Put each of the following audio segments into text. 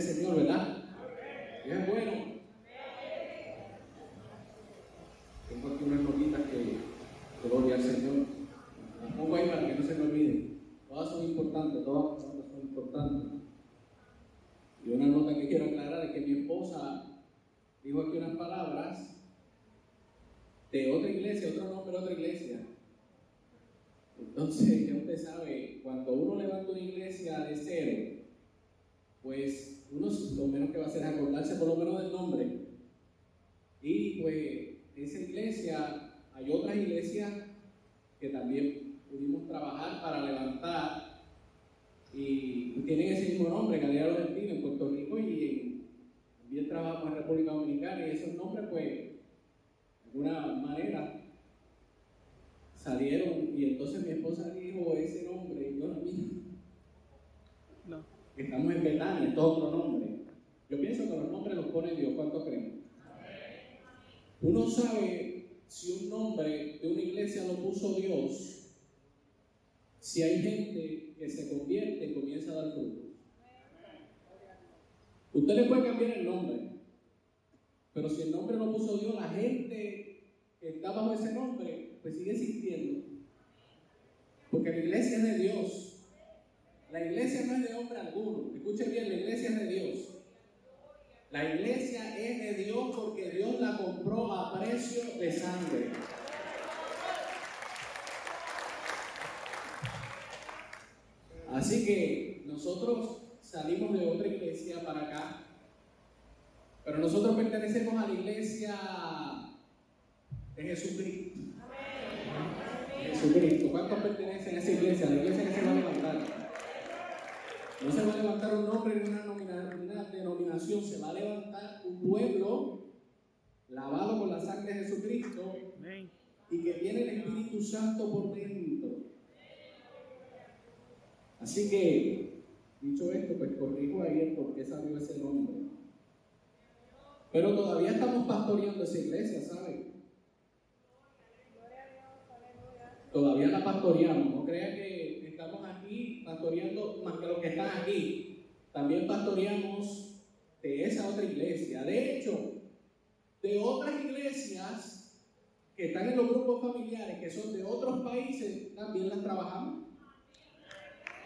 Señor, ¿verdad?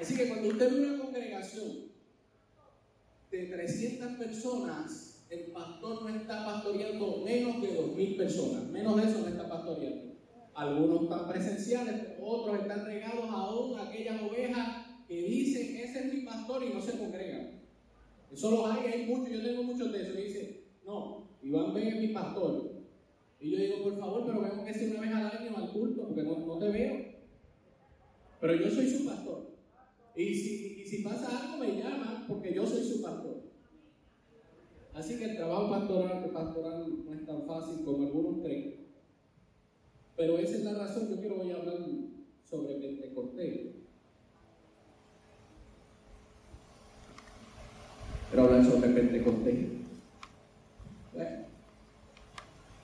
Así que cuando usted ve una congregación de 300 personas, el pastor no está pastoreando menos de 2.000 personas, menos de eso no está pastoreando. Algunos están presenciales, otros están regados aún a aquellas ovejas que dicen, ese es mi pastor y no se congregan. Eso lo hay, hay muchos, yo tengo muchos de esos. Y dice, no, Iván B es mi pastor. Y yo digo, por favor, pero vengo que sea una vez al año al culto, porque no te veo. Pero yo soy su pastor. Y si, si pasa algo, me llaman porque yo soy su pastor. Así que el trabajo pastoral, pastoral no es tan fácil como algunos creen. Pero esa es la razón. Yo quiero hablar sobre Pentecostés. Quiero hablar sobre Pentecostés. Bueno,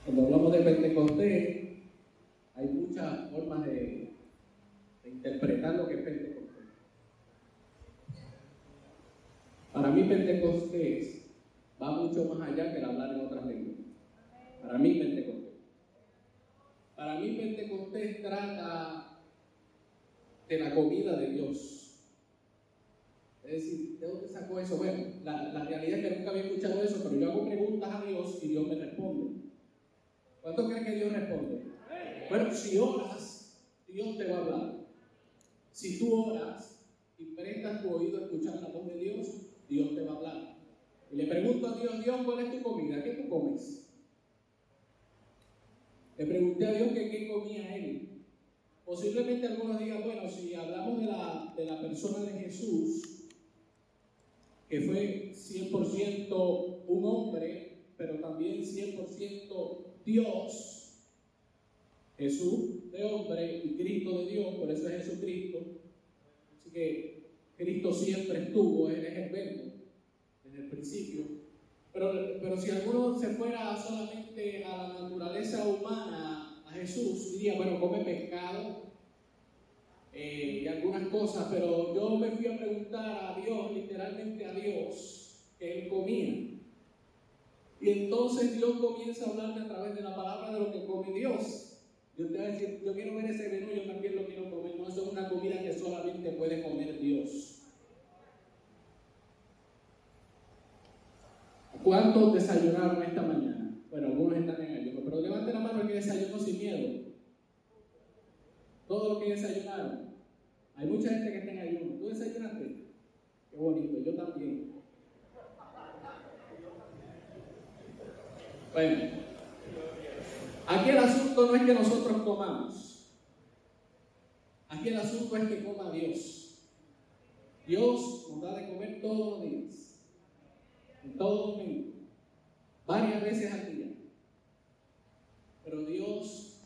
cuando hablamos de Pentecostés, hay muchas formas de, de interpretar lo que es Pentecostés. Para mí Pentecostés va mucho más allá que el hablar en otras lenguas. Para mí Pentecostés. Para mí Pentecostés trata de la comida de Dios. Es decir, ¿de dónde sacó eso? Bueno, la, realidad es que nunca había escuchado eso, pero yo hago preguntas a Dios y Dios me responde. ¿Cuánto creen que Dios responde? Bueno, si oras, Dios te va a hablar. Si tú oras y prestas tu oído a escuchar la voz de Dios, Dios te va a hablar. Y le pregunto a Dios, Dios, ¿cuál es tu comida? ¿Qué tú comes? Le pregunté a Dios que qué comía él. Posiblemente algunos digan, bueno, si hablamos de la, de la persona de Jesús, que fue 100% un hombre, pero también 100% Dios, Jesús de hombre y Cristo de Dios, por eso es Jesucristo. Así que Cristo siempre estuvo, Él es el verbo desde el principio. Pero, pero si alguno se fuera solamente a la naturaleza humana, a Jesús, diría, bueno, come pescado eh, y algunas cosas, pero yo me fui a preguntar a Dios, literalmente a Dios, comía. Y entonces Dios comienza a hablarme a través de la palabra de lo que come Dios. Yo te voy a decir, yo quiero ver ese menú, yo también lo quiero comer. No, eso es una comida que solamente puede comer Dios. ¿Cuántos desayunaron esta mañana? Bueno, algunos están en ayuno, pero levanten la mano el que desayunó sin miedo. Todo lo que desayunaron. Hay mucha gente que está en ayuno. ¿Tú desayunaste? Qué bonito, yo también. Bueno, aquí el asunto no es que nosotros comamos. Aquí el asunto es que coma Dios. Dios nos da de comer todos los días, en todo momento, varias veces al día. Pero Dios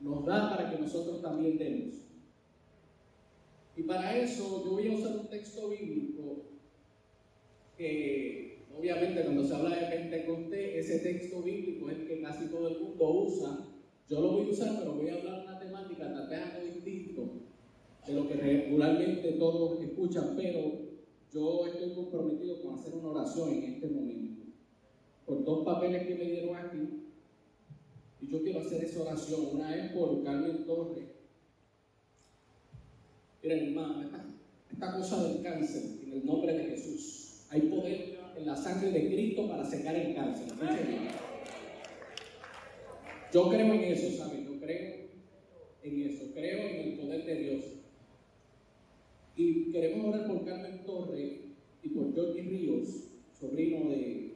nos da para que nosotros también demos. Y para eso yo voy a usar un texto bíblico que obviamente cuando se habla de Pentecostés, ese texto bíblico es el que casi todo el mundo usa. Yo lo voy a usar, pero voy a hablar una temática tal vez algo distinto de lo que regularmente todos escuchan, pero yo estoy comprometido con hacer una oración en este momento. Por dos papeles que me dieron aquí, y yo quiero hacer esa oración. Una es por Carmen Torres. Miren, hermano, esta, esta cosa del cáncer, en el nombre de Jesús, hay poder en la sangre de Cristo para secar el cáncer. Yo creo en eso, ¿saben? Yo creo en eso, creo en el poder de Dios. Y queremos orar por Carmen Torre y por Jorge Ríos, sobrino de,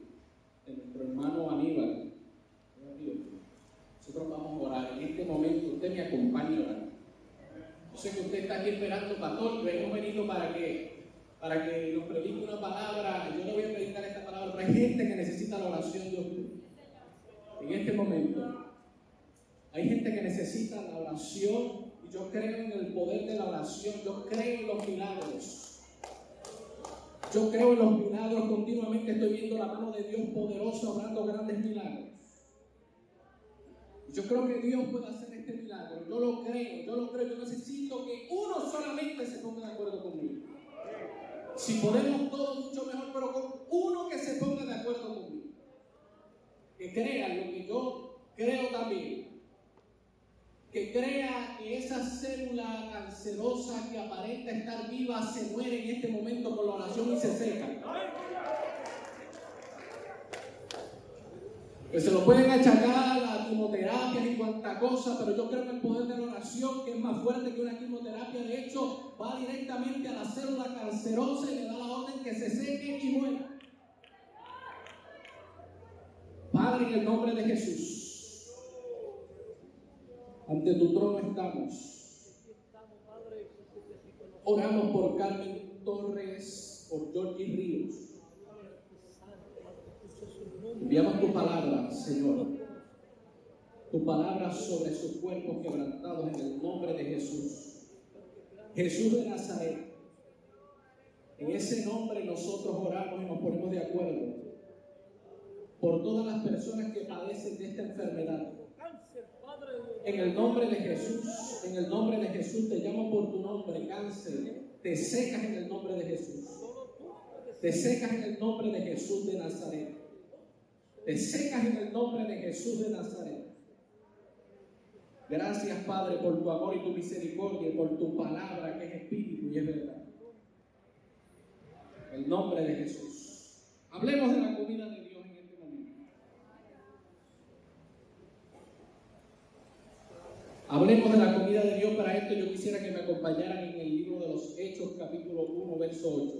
nuestro hermano Aníbal. Nosotros vamos a orar. En este momento usted me acompaña a orar. Yo sé que usted está aquí esperando, pastor, pero hemos venido para que para que nos predique una palabra. Yo no voy a predicar esta palabra, pero hay gente que necesita la oración de usted. En este momento, hay gente que necesita la oración y yo creo en el poder de la oración. Yo creo en los milagros. Yo creo en los milagros. Continuamente estoy viendo la mano de Dios poderosa obrando grandes milagros. Yo creo que Dios puede hacer este milagro. Yo lo creo, yo lo creo. Yo necesito que uno solamente se ponga de acuerdo conmigo. Si podemos todos, mucho mejor, pero con uno que se ponga de acuerdo conmigo. Que crea lo que yo creo también. Que crea que esa célula cancerosa que aparenta estar viva se muere en este momento con la oración y se seca. Que se lo pueden achacar a quimioterapia y cuanta cosa, pero yo creo en el poder de la oración, que es más fuerte que una quimioterapia. De hecho, va directamente a la célula cancerosa y le da la orden que se seque y muera. Padre, en el nombre de Jesús, ante tu trono estamos. Oramos por Carmen Torres, por Jorge Ríos. Enviamos tu palabra, Señor. Tu palabra sobre sus cuerpos quebrantados en el nombre de Jesús. Jesús de Nazaret. En ese nombre nosotros oramos y nos ponemos de acuerdo por todas las personas que padecen de esta enfermedad. En el nombre de Jesús, en el nombre de Jesús te llamo por tu nombre, cáncer. Te secas en el nombre de Jesús. Te secas en el nombre de Jesús de Nazaret. Te secas en el nombre de Jesús de Nazaret. Gracias, Padre, por tu amor y tu misericordia por tu palabra que es espíritu y es verdad. El nombre de Jesús. Hablemos de la comida de Dios en este momento. Hablemos de la comida de Dios. Para esto yo quisiera que me acompañaran en el libro de los Hechos, capítulo 1, verso 8.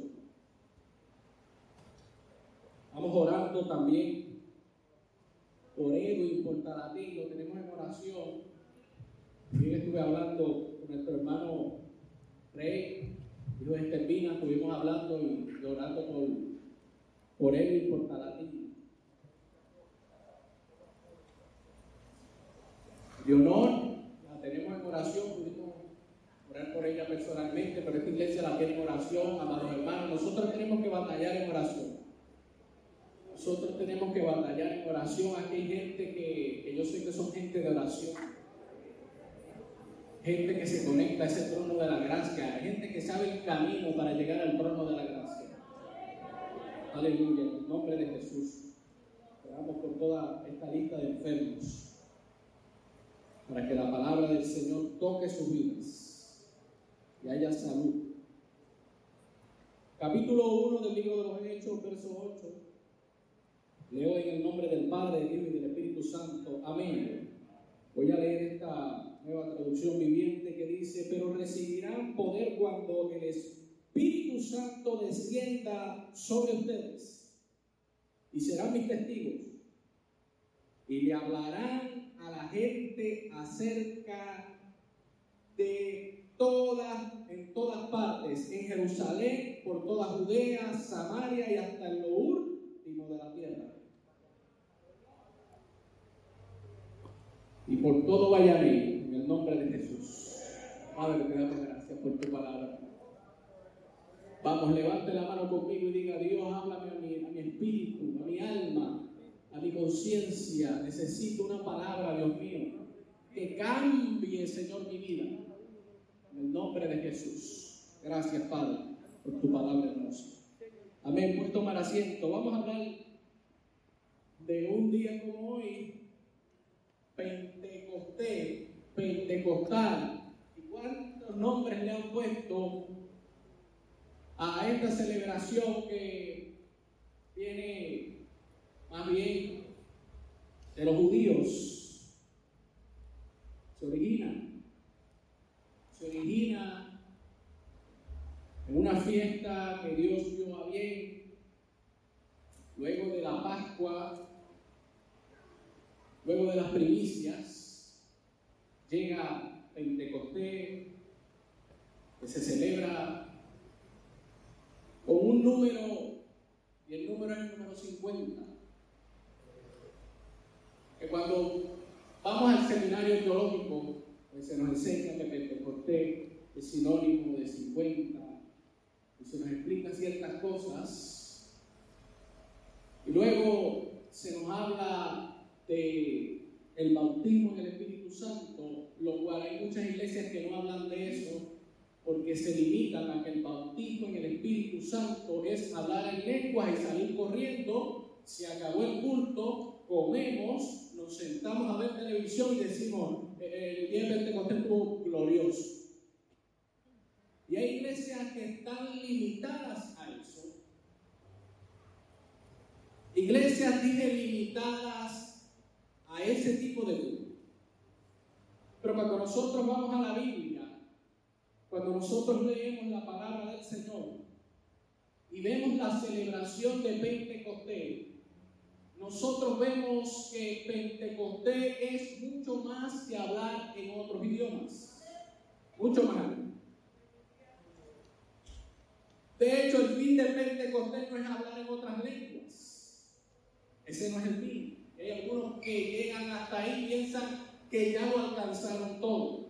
Vamos orando también por Edwin, por Talatín, lo tenemos en oración. También estuve hablando con nuestro hermano Rey, hijo de Estepina, estuvimos hablando y orando por, por Edwin, por Talatín. De honor, la tenemos en oración, pudimos orar por ella personalmente, pero esta iglesia la tiene en oración, amados hermanos. Nosotros tenemos que batallar en oración. Nosotros tenemos que batallar en oración. Aquí hay gente que, yo sé que son gente de oración. Gente que se conecta a ese trono de la gracia. Gente que sabe el camino para llegar al trono de la gracia. Aleluya, en el nombre de Jesús. Oramos por toda esta lista de enfermos, para que la palabra del Señor toque sus vidas y haya salud. Capítulo 1 del libro de los Hechos, verso 8. Leo en el nombre del Padre, del Hijo y del Espíritu Santo. Amén. Voy a leer esta nueva traducción viviente que dice, pero recibirán poder cuando el Espíritu Santo descienda sobre ustedes y serán mis testigos y le hablarán a la gente acerca de todas, en todas partes, en Jerusalén, por toda Judea, Samaria y hasta el lo último de la tierra. Y por todo vaya en el nombre de Jesús. Padre, te damos gracias por tu palabra. Vamos, levante la mano conmigo y diga, Dios, háblame a mi, a mi espíritu, a mi alma, a mi conciencia. Necesito una palabra, Dios mío, que cambie, Señor, mi vida. En el nombre de Jesús. Gracias, Padre, por tu palabra hermosa. Amén. Puedes tomar asiento. Vamos a hablar de un día como hoy, Pentecostal. ¿Y cuántos nombres le han puesto a esta celebración que viene más bien de los judíos? Se origina, se origina en una fiesta que Dios dio a bien, luego de la Pascua, luego de las primicias, llega Pentecostés, que se celebra con un número, y el número es el número 50. Que cuando vamos al seminario teológico, pues se nos enseña que Pentecostés es sinónimo de 50, y se nos explica ciertas cosas, y luego se nos habla de el bautismo en el Espíritu Santo, lo cual hay muchas iglesias que no hablan de eso, porque se limitan a que el bautismo en el Espíritu Santo es hablar en lenguas y salir corriendo, se acabó el culto, comemos, nos sentamos a ver televisión y decimos, el día de Pentecostés estuvo glorioso. Y hay iglesias que están limitadas a eso. Iglesias, dije, limitadas a ese tipo de culto. Pero cuando nosotros vamos a la Biblia, cuando nosotros leemos la palabra del Señor y vemos la celebración de Pentecostés, nosotros vemos que Pentecostés es mucho más que hablar en otros idiomas. Mucho más. De hecho, el fin de Pentecostés no es hablar en otras lenguas. Ese no es el fin. Hay algunos que llegan hasta ahí y piensan que ya lo alcanzaron todo.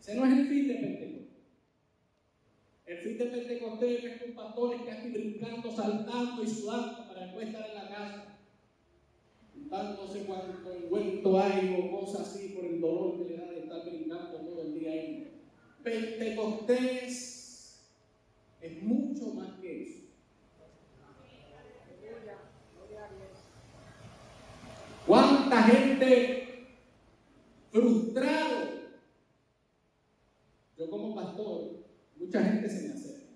Ese no es el fin de Pentecostés. El fin de Pentecostés es un pastor que aquí brincando, saltando y sudando para después estar en la casa. Juntándose cuando envuelto hay o cosas así por el dolor que le da de estar brincando todo el día ahí. Pentecostés es mucho más que eso. ¿Cuánta gente frustrado yo como pastor, mucha gente se me acerca.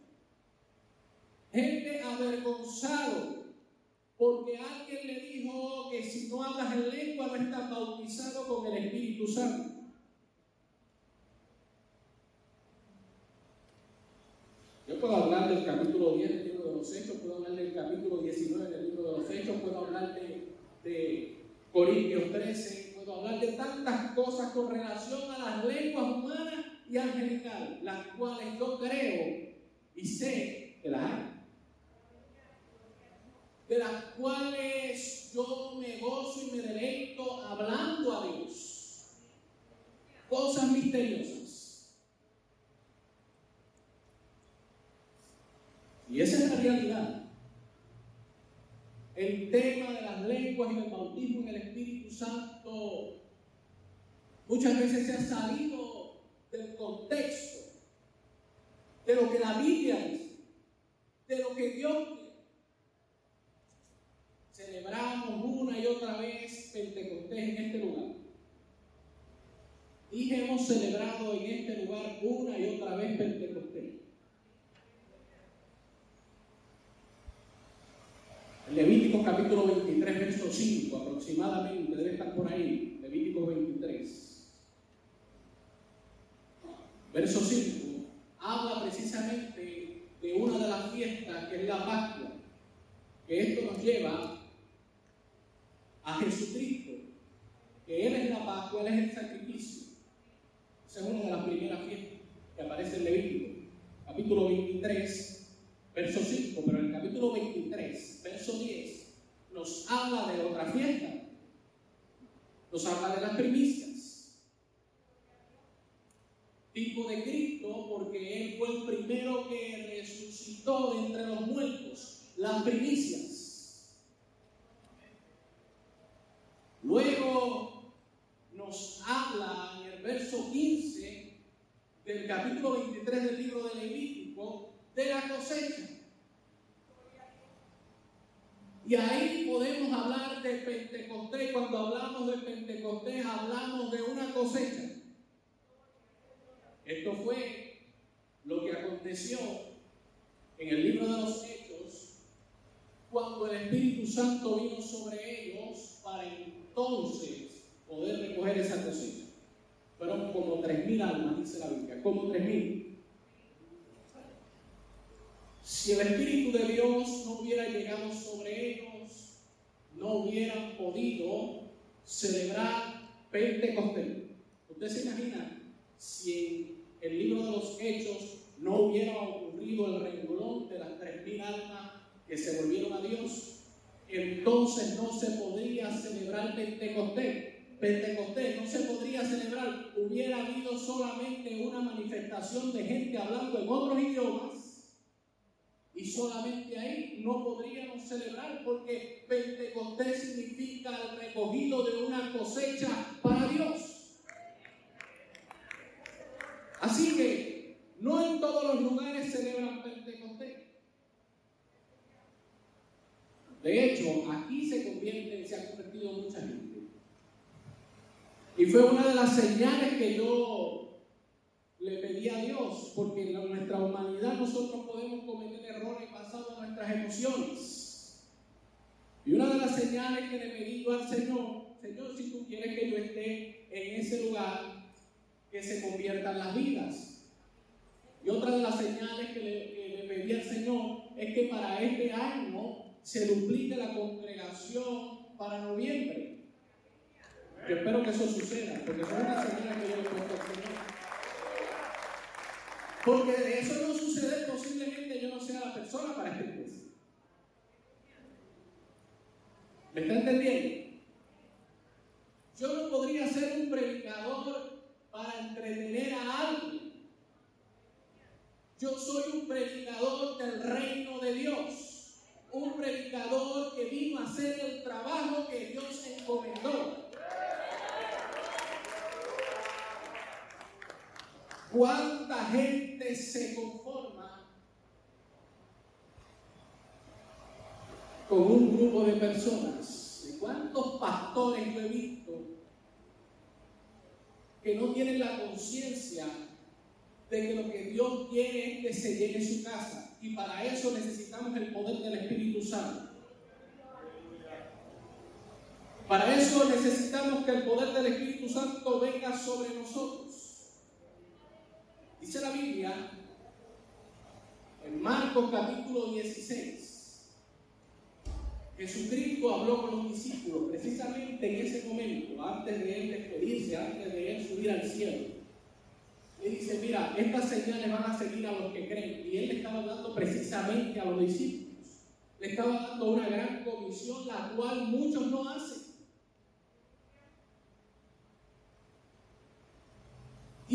Gente avergonzado porque alguien le dijo que si no hablas en lengua no estás bautizado con el Espíritu Santo. Yo puedo hablar del capítulo 10 del libro de los Hechos, puedo hablar del capítulo 19 del libro de los Hechos, puedo hablar de, de Corintios 13, hablar de tantas cosas con relación a las lenguas humanas y angelical, las cuales yo creo y sé que las hay. De las cuales yo me gozo y me deleito hablando a Dios. Cosas misteriosas. Y esa es la realidad. El tema de las lenguas y del bautismo en el Espíritu Santo muchas veces se ha salido del contexto, de lo que la Biblia dice, de lo que Dios quiere. celebramos una y otra vez Pentecostés en este lugar. Y hemos celebrado en este lugar una y otra vez Pentecostés. Levítico capítulo 23, verso 5 aproximadamente, debe estar por ahí, Levítico 23. Verso 5 habla precisamente de una de las fiestas que es la Pascua, que esto nos lleva a Jesucristo, que Él es la Pascua, Él es el sacrificio. Esa es una de las primeras fiestas que aparece en Levítico, capítulo 23, verso 5, pero en el capítulo 23, verso 10, nos habla de otra fiesta, nos habla de las primicias. Tipo de Cristo, porque Él fue el primero que resucitó entre los muertos, las primicias. Luego nos habla en el verso 15 del capítulo 23 del libro de Levítico de la cosecha. Y ahí podemos hablar de Pentecostés. Cuando hablamos de Pentecostés, hablamos de una cosecha. Esto fue lo que aconteció en el libro de los Hechos, cuando el Espíritu Santo vino sobre ellos para entonces poder recoger esa cosecha. Fueron como 3.000 almas, dice la Biblia, como 3.000. Si el Espíritu de Dios no hubiera llegado sobre ellos, no hubieran podido celebrar Pentecostés. ¿Usted se imagina si en el libro de los Hechos no hubiera ocurrido el renglón de las tres mil almas que se volvieron a Dios? Entonces no se podría celebrar Pentecostés. Pentecostés no se podría celebrar. Hubiera habido solamente una manifestación de gente hablando en otros idiomas y solamente ahí no podríamos celebrar porque Pentecostés significa el recogido de una cosecha para Dios. Así que no en todos los lugares celebran Pentecostés. De hecho, aquí se convierte, se ha convertido mucha gente. Y fue una de las señales que yo le pedí a Dios, porque en nuestra humanidad nosotros podemos cometer errores basados en nuestras emociones. Y una de las señales que le pedí al Señor, Señor, si tú quieres que yo esté en ese lugar, que se conviertan las vidas. Y otra de las señales que le, pedí al Señor es que para este año se duplique la congregación para noviembre. Yo espero que eso suceda, porque es una señal que yo le he al Señor. Porque de eso no sucede, posiblemente yo no sea la persona para este iglesia. ¿Me está entendiendo? Yo no podría ser un predicador para entretener a alguien. Yo soy un predicador del reino de Dios. Un predicador que vino a hacer el trabajo que Dios encomendó. ¿Cuánta gente se conforma con un grupo de personas? ¿Y cuántos pastores yo he visto que no tienen la conciencia de que lo que Dios quiere es que se llene su casa? Y para eso necesitamos el poder del Espíritu Santo. Para eso necesitamos que el poder del Espíritu Santo venga sobre nosotros. Dice la Biblia en Marcos capítulo 16. Jesucristo habló con los discípulos precisamente en ese momento, antes de él despedirse, antes de él subir al cielo. Y dice, mira, estas señales van a seguir a los que creen. Y él le estaba dando precisamente a los discípulos. Le estaba dando una gran comisión, la cual muchos no hacen.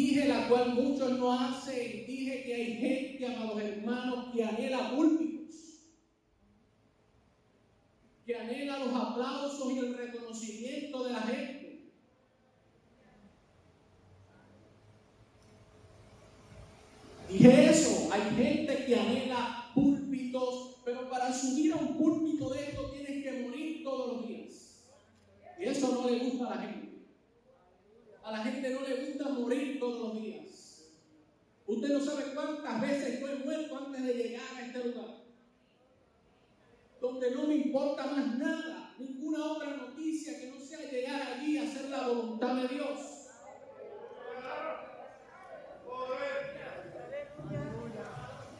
Dije la cual muchos no hacen. Dije que hay gente, amados hermanos, que anhela púlpitos. Que anhela los aplausos y el reconocimiento de la gente. Dije eso. Hay gente que anhela púlpitos, pero para subir a un púlpito de esto tienes que morir todos los días. le gusta a la gente. La gente no le gusta morir todos los días. Usted no sabe cuántas veces yo muerto antes de llegar a este lugar. Donde no me importa más nada, ninguna otra noticia que no sea llegar allí a hacer la voluntad de Dios.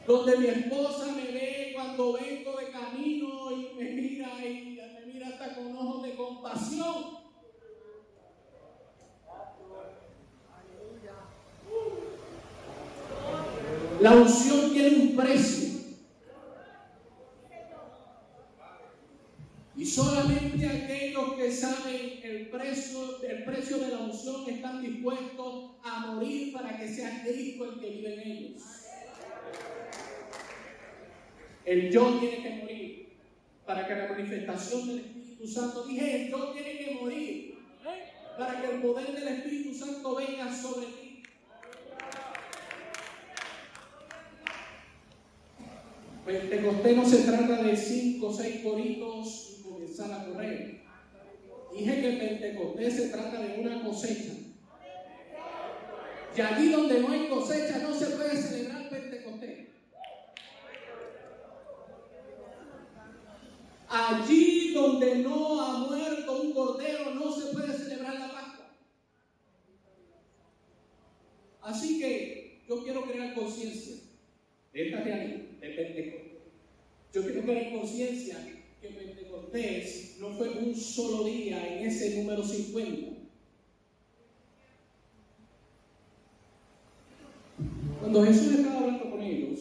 Donde mi esposa me ve cuando vengo de camino y me mira y me mira hasta con ojos de compasión. La unción tiene un precio. Y solamente aquellos que saben el precio, el precio de la unción están dispuestos a morir para que sea Cristo el que vive en ellos. El yo tiene que morir para que la manifestación del Espíritu Santo, dije, el yo tiene que morir para que el poder del Espíritu Santo venga sobre ti. Pentecostés no se trata de cinco o seis coritos y comenzar a correr. Dije que Pentecostés se trata de una cosecha. Y allí donde no hay cosecha no se puede celebrar Pentecostés. Allí donde no ha muerto un cordero no se puede celebrar la Pascua. Así que yo quiero crear conciencia de esta realidad de Pentecostés. Yo quiero crear conciencia que Pentecostés no fue un solo día en ese número 50. Cuando Jesús estaba hablando con ellos,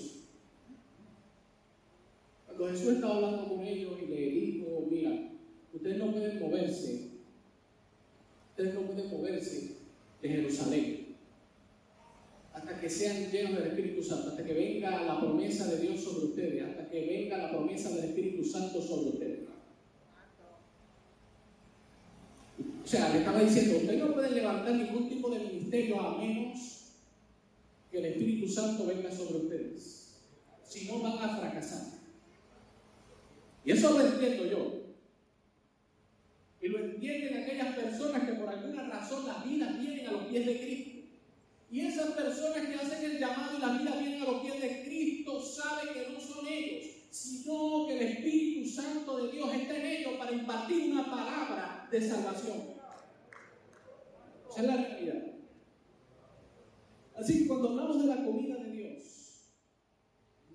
cuando Jesús estaba hablando con ellos y le dijo, mira, ustedes no pueden moverse, ustedes no pueden moverse de Jerusalén hasta que sean llenos del Espíritu Santo, hasta que venga la promesa de Dios sobre ustedes, hasta que venga la promesa del Espíritu Santo sobre ustedes. O sea, le estaba diciendo, ustedes no pueden levantar ningún tipo de ministerio a menos que el Espíritu Santo venga sobre ustedes. Si no, van a fracasar. Y eso lo entiendo yo. Y lo entienden aquellas personas que por alguna razón las vidas vienen a los pies de Cristo. Y esas personas que hacen el llamado y las vidas vienen a los pies de Cristo saben que no son ellos, sino que el Espíritu Santo de Dios está en ellos para impartir una palabra de salvación. Esa es la realidad. Así que cuando hablamos de la comida de Dios,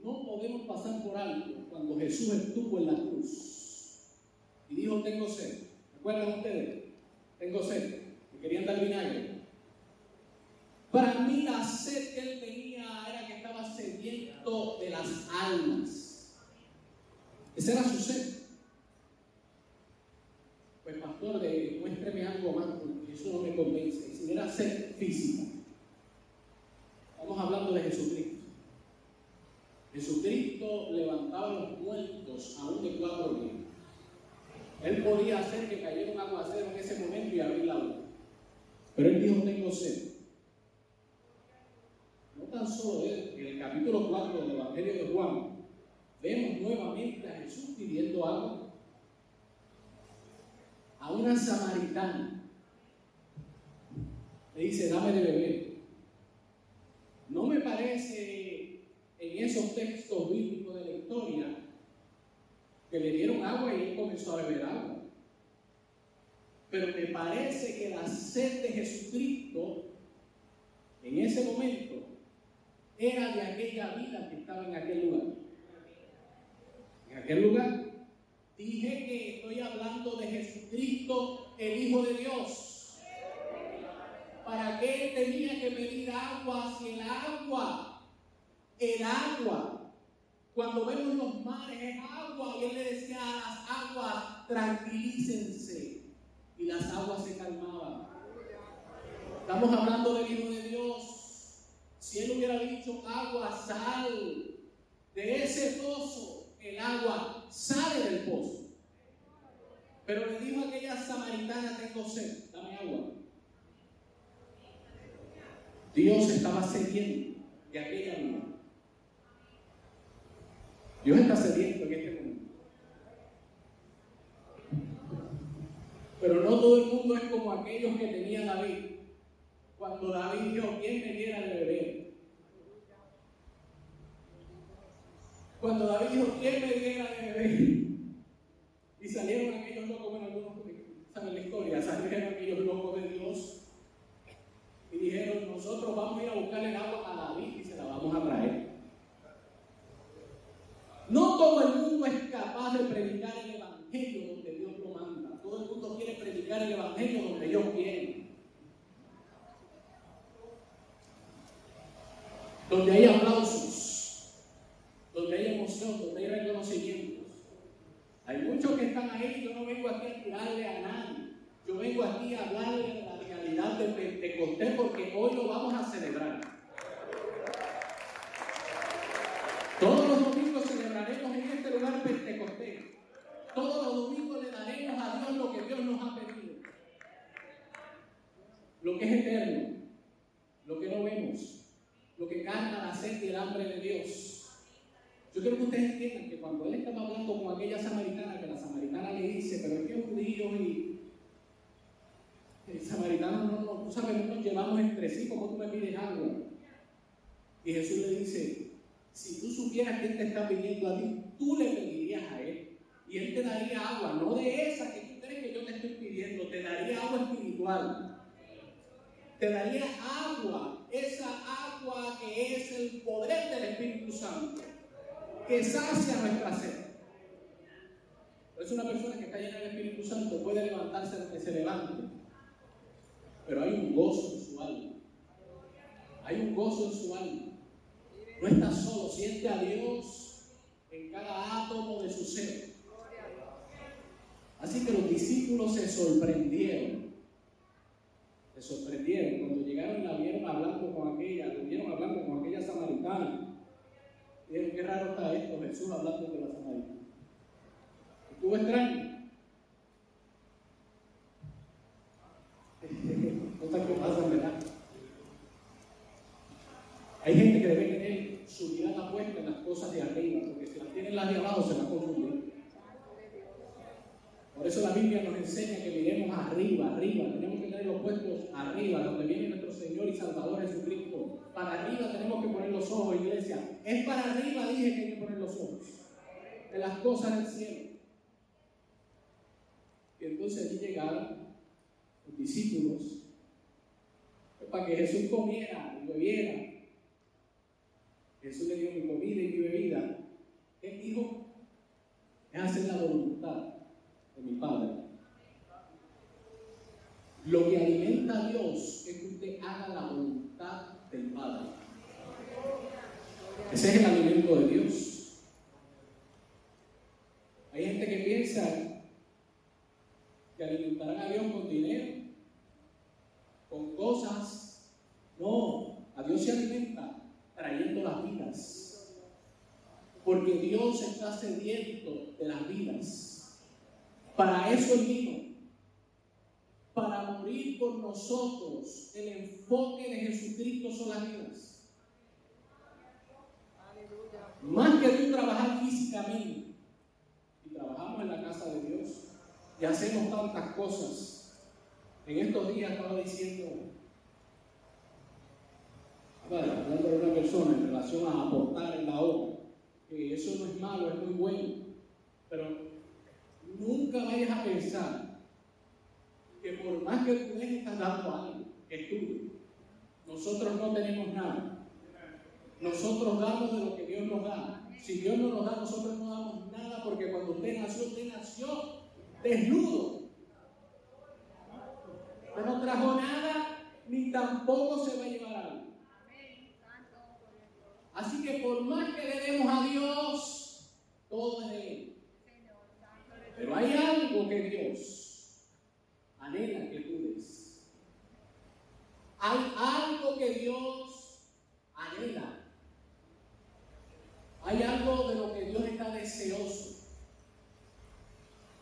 no podemos pasar por alto cuando Jesús estuvo en la cruz y dijo, tengo sed. ¿Recuerdan ustedes? Tengo sed. Me querían dar vinagre. Para mí la sed que él tenía era que estaba sediento de las almas. Esa era su sed. Pues pastor, muéstreme algo más, porque eso no me convence. Si era sed física. Estamos hablando de Jesucristo. Jesucristo levantaba los muertos aún de cuatro días. Él podía hacer que cayera un aguacero en ese momento y abrir la boca. Pero él dijo, tengo sed tan solo él, en el capítulo 4 del Evangelio de Juan, vemos nuevamente a Jesús pidiendo algo a una samaritana. Le dice, dame de beber. No me parece en esos textos bíblicos de la historia que le dieron agua y él comenzó a beber agua. Pero me parece que la sed de Jesucristo en ese momento era de aquella vida que estaba en aquel lugar. Aquel lugar dije que estoy hablando de Jesucristo, el Hijo de Dios. ¿Para qué tenía que pedir agua si el agua, el agua, cuando vemos los mares es agua y él le decía a las aguas, tranquilícense y las aguas se calmaban. Estamos hablando del Hijo de Dios si él hubiera dicho agua, sal, de ese pozo, el agua sale del pozo. Pero le dijo a aquella samaritana, tengo sed, dame agua. Dios estaba sediento de aquella vida. Dios está sediento en este momento. Pero no todo el mundo es como aquellos que tenía David. Cuando David dijo, ¿quién me diera de beber? Cuando David dijo, ¿quién me diera de beber? Y salieron aquellos locos, bueno, algunos saben la historia, salieron aquellos locos de Dios y dijeron, nosotros vamos a ir a buscarle el agua a David y se la vamos a traer. No todo el mundo es capaz de predicar el Evangelio donde Dios lo manda. Todo el mundo quiere predicar el Evangelio donde Dios quiere. Donde hay aplausos, emoción, donde hay muchos que están ahí, yo no vengo aquí a tirarle a nadie. Yo vengo aquí a hablarle de la realidad de Pentecostés porque hoy lo vamos a celebrar. Todos los domingos celebraremos en este lugar Pentecostés. Todos los domingos le daremos a Dios lo que Dios nos ha pedido. Lo que es eterno, lo que no vemos, lo que calma la sed y el hambre de Dios. Yo quiero que ustedes entiendan que cuando él estaba hablando con aquella samaritana, que la samaritana le dice, pero es que judíos y el samaritano no, no, tú sabes, no nos llevamos entre sí, como tú me pides agua. Y Jesús le dice, si tú supieras quién te está pidiendo a ti, tú le pedirías a él. Y él te daría agua, no de esa que tú crees que yo te estoy pidiendo, te daría agua espiritual. Te daría agua, esa agua que es el poder del Espíritu Santo, que sacia nuestra sed. Por eso una persona que está llena del Espíritu Santo puede levantarse lo que se levante, pero hay un gozo en su alma. Hay un gozo en su alma. No está solo, siente a Dios en cada átomo de su ser. Así que los discípulos se sorprendieron. Se sorprendieron cuando llegaron y la vieron hablando con aquella, la vieron hablando con aquella samaritana. Y dijeron, qué raro está esto, Jesús hablando con la samaritana. ¿Estuvo extraño? Cosas que pasan, ¿verdad? Hay gente que debe tener su mirada puesta en las cosas de arriba, porque si las tienen las de abajo se van a confundir. Por eso la Biblia nos enseña que miremos arriba, arriba, tenemos que tener los puestos arriba, donde viene nuestro Señor y Salvador Jesucristo. Para arriba tenemos que poner los ojos, iglesia. Es para arriba, dije que hay que poner los ojos, de las cosas del cielo. Y entonces allí llegaron los discípulos para que Jesús comiera y bebiera. Jesús le dio mi comida y mi bebida. Él dijo, es hacer la voluntad de mi Padre. Lo que alimenta a Dios es que usted haga la voluntad del Padre. Ese es el alimento de Dios. Hay gente que piensa que alimentarán a Dios con dinero, con cosas. No, a Dios se alimenta trayendo las vidas. Porque Dios está sediento de las vidas. Para eso vino. Para morir por nosotros. El enfoque de Jesucristo son las vidas. Más que tú trabajar físicamente. Y trabajamos en la casa de Dios. Y hacemos tantas cosas. En estos días estaba diciendo, hablando de una persona en relación a aportar en la obra, que eso no es malo, es muy bueno, pero nunca vayas a pensar que por más que tú estás dando algo, que tuyo, nosotros no tenemos nada. Nosotros damos de lo que Dios nos da. Si Dios no nos da, nosotros no damos nada porque cuando usted nació, usted nació desnudo. Usted no trajo nada ni tampoco se va a llevar algo. Así que por más que le demos a Dios, todo es de Él. Pero hay algo que Dios anhela que tú des. Hay algo que Dios anhela. Hay algo de lo que Dios está deseoso.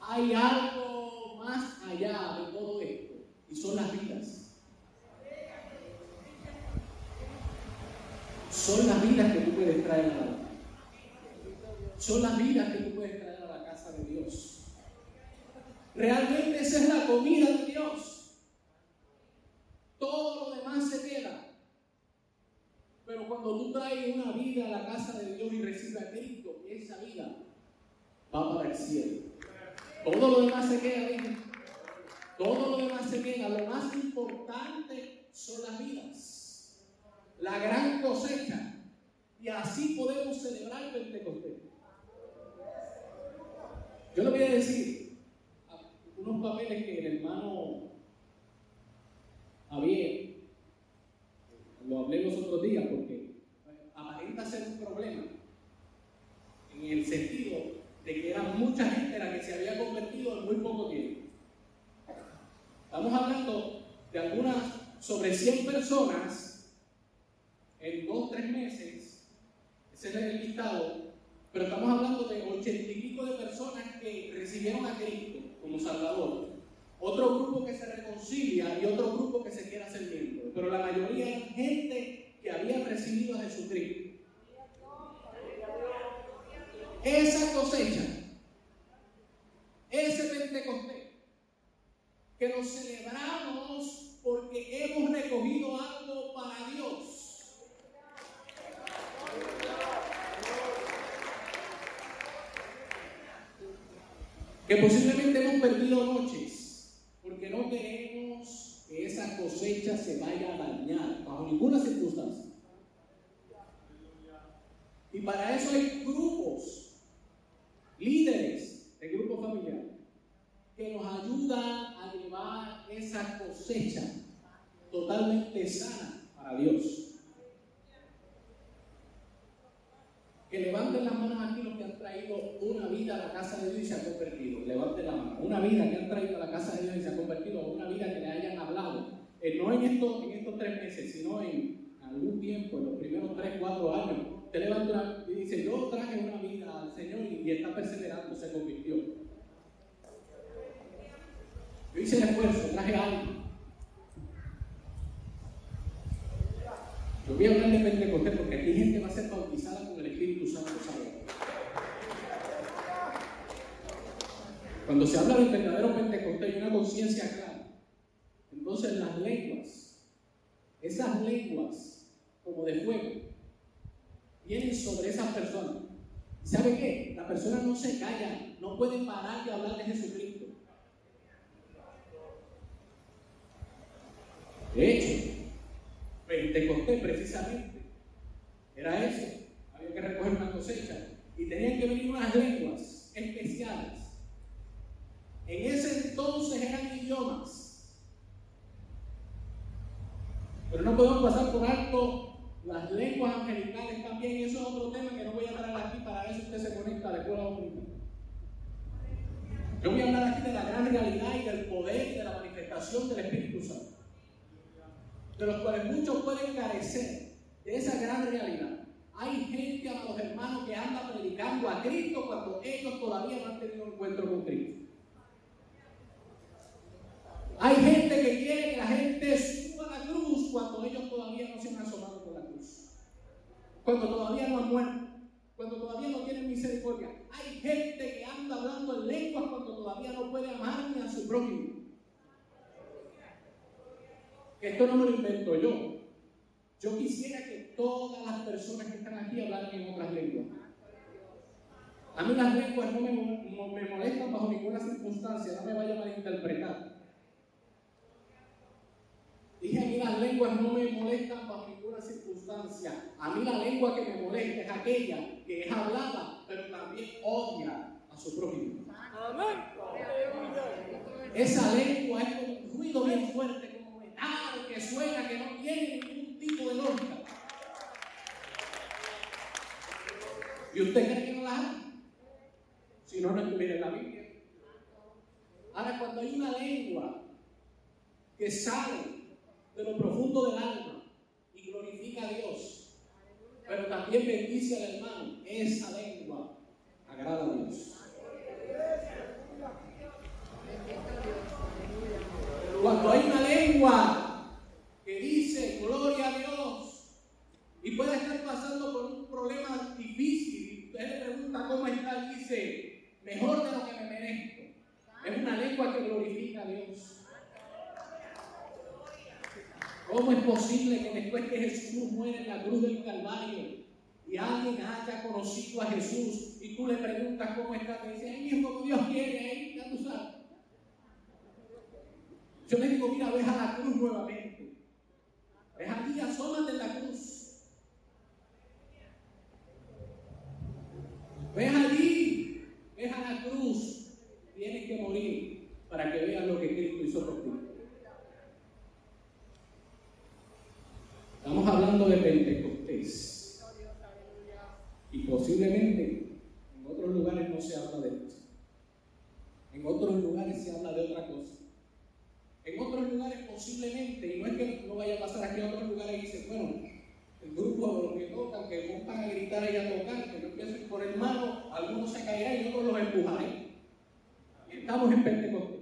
Hay algo más allá de todo esto. Y son las vidas. Son las vidas que tú puedes traer a la vida. Son las vidas que tú puedes traer a la casa de Dios. Realmente esa es la comida de Dios. Todo lo demás se queda. Pero cuando tú traes una vida a la casa de Dios y recibes a Cristo, esa vida va para el cielo. Todo lo demás se queda. Todo lo demás se queda. Lo más importante son las vidas. La gran cosecha. Y así podemos celebrar el Pentecostés. Yo le voy a decir unos papeles que el hermano Javier lo hablé los otros días porque aparenta ser un problema en el sentido de que era mucha gente la que se había convertido en muy poco tiempo. Estamos hablando de algunas, sobre 100 personas en dos, tres meses, ese es el listado, pero estamos hablando de ochenta y pico de personas que recibieron a Cristo como Salvador. Otro grupo que se reconcilia y otro grupo que se quiere hacer miembro. Pero la mayoría es gente que había recibido a Jesucristo. Esa cosecha, ese Pentecostés, que lo celebramos porque hemos recogido algo para Dios. Que posiblemente hemos perdido noches porque no queremos que esa cosecha se vaya a dañar bajo ninguna circunstancia. Y para eso hay grupos líderes de grupo familiar que nos ayudan a llevar esa cosecha totalmente sana para Dios. Que levanten las manos aquí los que han traído una vida a la casa de Dios y se han convertido. Levanten la mano. Una vida que han traído a la casa de Dios y se han convertido. Una vida que le hayan hablado. Eh, no en estos, tres meses, sino en algún tiempo, en los primeros tres, cuatro años te levanta y dice, yo traje una vida al Señor y, está perseverando, se convirtió. Yo hice el esfuerzo, traje algo. Yo voy a hablar de Pentecostés porque aquí hay gente que va a ser bautizada con el Espíritu Santo, ¿sabe? Cuando se habla del verdadero Pentecostés hay una conciencia clara. Entonces las lenguas, esas lenguas como de fuego, vienen sobre esas personas. ¿Sabe qué? Las personas no se callan, no pueden parar de hablar de Jesucristo. De hecho, Pentecostés precisamente era eso. Había que recoger una cosecha y tenían que venir unas lenguas especiales. En ese entonces eran idiomas. Pero no podemos pasar por alto las lenguas angelicales también, y eso es otro tema que no voy a hablar aquí, para eso usted se conecta a la escuela dominicana. Yo voy a hablar aquí de la gran realidad y del poder de la manifestación del Espíritu Santo, de los cuales muchos pueden carecer de esa gran realidad. Hay gente, a los hermanos, que anda predicando a Cristo cuando ellos todavía no han tenido encuentro con Cristo. Hay gente que quiere que la gente suba la cruz cuando ellos todavía no se han asomado cuando todavía no han muerto, cuando todavía no tienen misericordia. Hay gente que anda hablando en lenguas cuando todavía no puede amar ni a su prójimo. Esto no me lo invento yo. Yo quisiera que todas las personas que están aquí hablaran en otras lenguas. A mí las lenguas no me, me molestan bajo ninguna circunstancia, no me vayan a malinterpretar. Dije, a mí las lenguas no me molestan bajo ninguna circunstancia. A mí la lengua que me molesta es aquella que es hablada, pero también odia a su prójimo. Esa lengua es como un ruido bien fuerte, como metal que suena, que no tiene ningún tipo de lógica. ¿Y usted cree que no la hay? Si no, no estuviera en la Biblia. Ahora, cuando hay una lengua que sale de lo profundo del alma y glorifica a Dios. Pero también bendice al hermano. Esa lengua agrada a Dios. Cuando hay una lengua que dice gloria a Dios y puede estar pasando por un problema difícil usted le pregunta cómo está dice mejor de lo que me merezco. Es una lengua ¿Cómo es posible que después que Jesús muere en la cruz del Calvario y alguien haya conocido a Jesús y tú le preguntas cómo está, te dice, como Dios quiere, ahí ya tú. Yo le digo, mira, ves a la cruz nuevamente. Ves allí, asómate en la cruz. Ves allí, ves a la cruz. Tienes que morir para que veas lo que Cristo hizo por ti. Estamos hablando de Pentecostés. Y posiblemente en otros lugares no se habla de esto. En otros lugares se habla de otra cosa. En otros lugares posiblemente, y no es que no vaya a pasar aquí en otros lugares y dicen, bueno, el grupo de los que tocan, que no van a gritar y a tocar, que no empiecen por el malo, algunos se caerán y otros los empujarán. Y estamos en Pentecostés.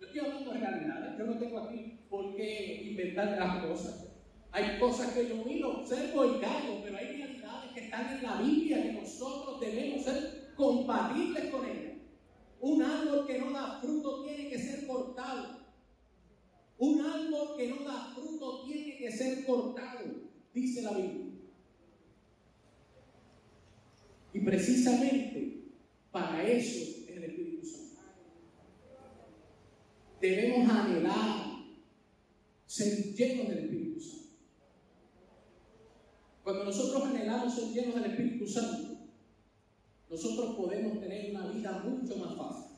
Yo estoy hablando de realidades, yo no tengo aquí por qué inventar las cosas. Hay cosas que yo miro, observo y callo, pero hay realidades que están en la Biblia que nosotros debemos ser compatibles con ellas. Un árbol que no da fruto tiene que ser cortado. Un árbol que no da fruto tiene que ser cortado, dice la Biblia. Y precisamente para eso es el Espíritu Santo. Debemos anhelar ser llenos del Espíritu Santo. Cuando nosotros anhelamos ser llenos del Espíritu Santo, nosotros podemos tener una vida mucho más fácil.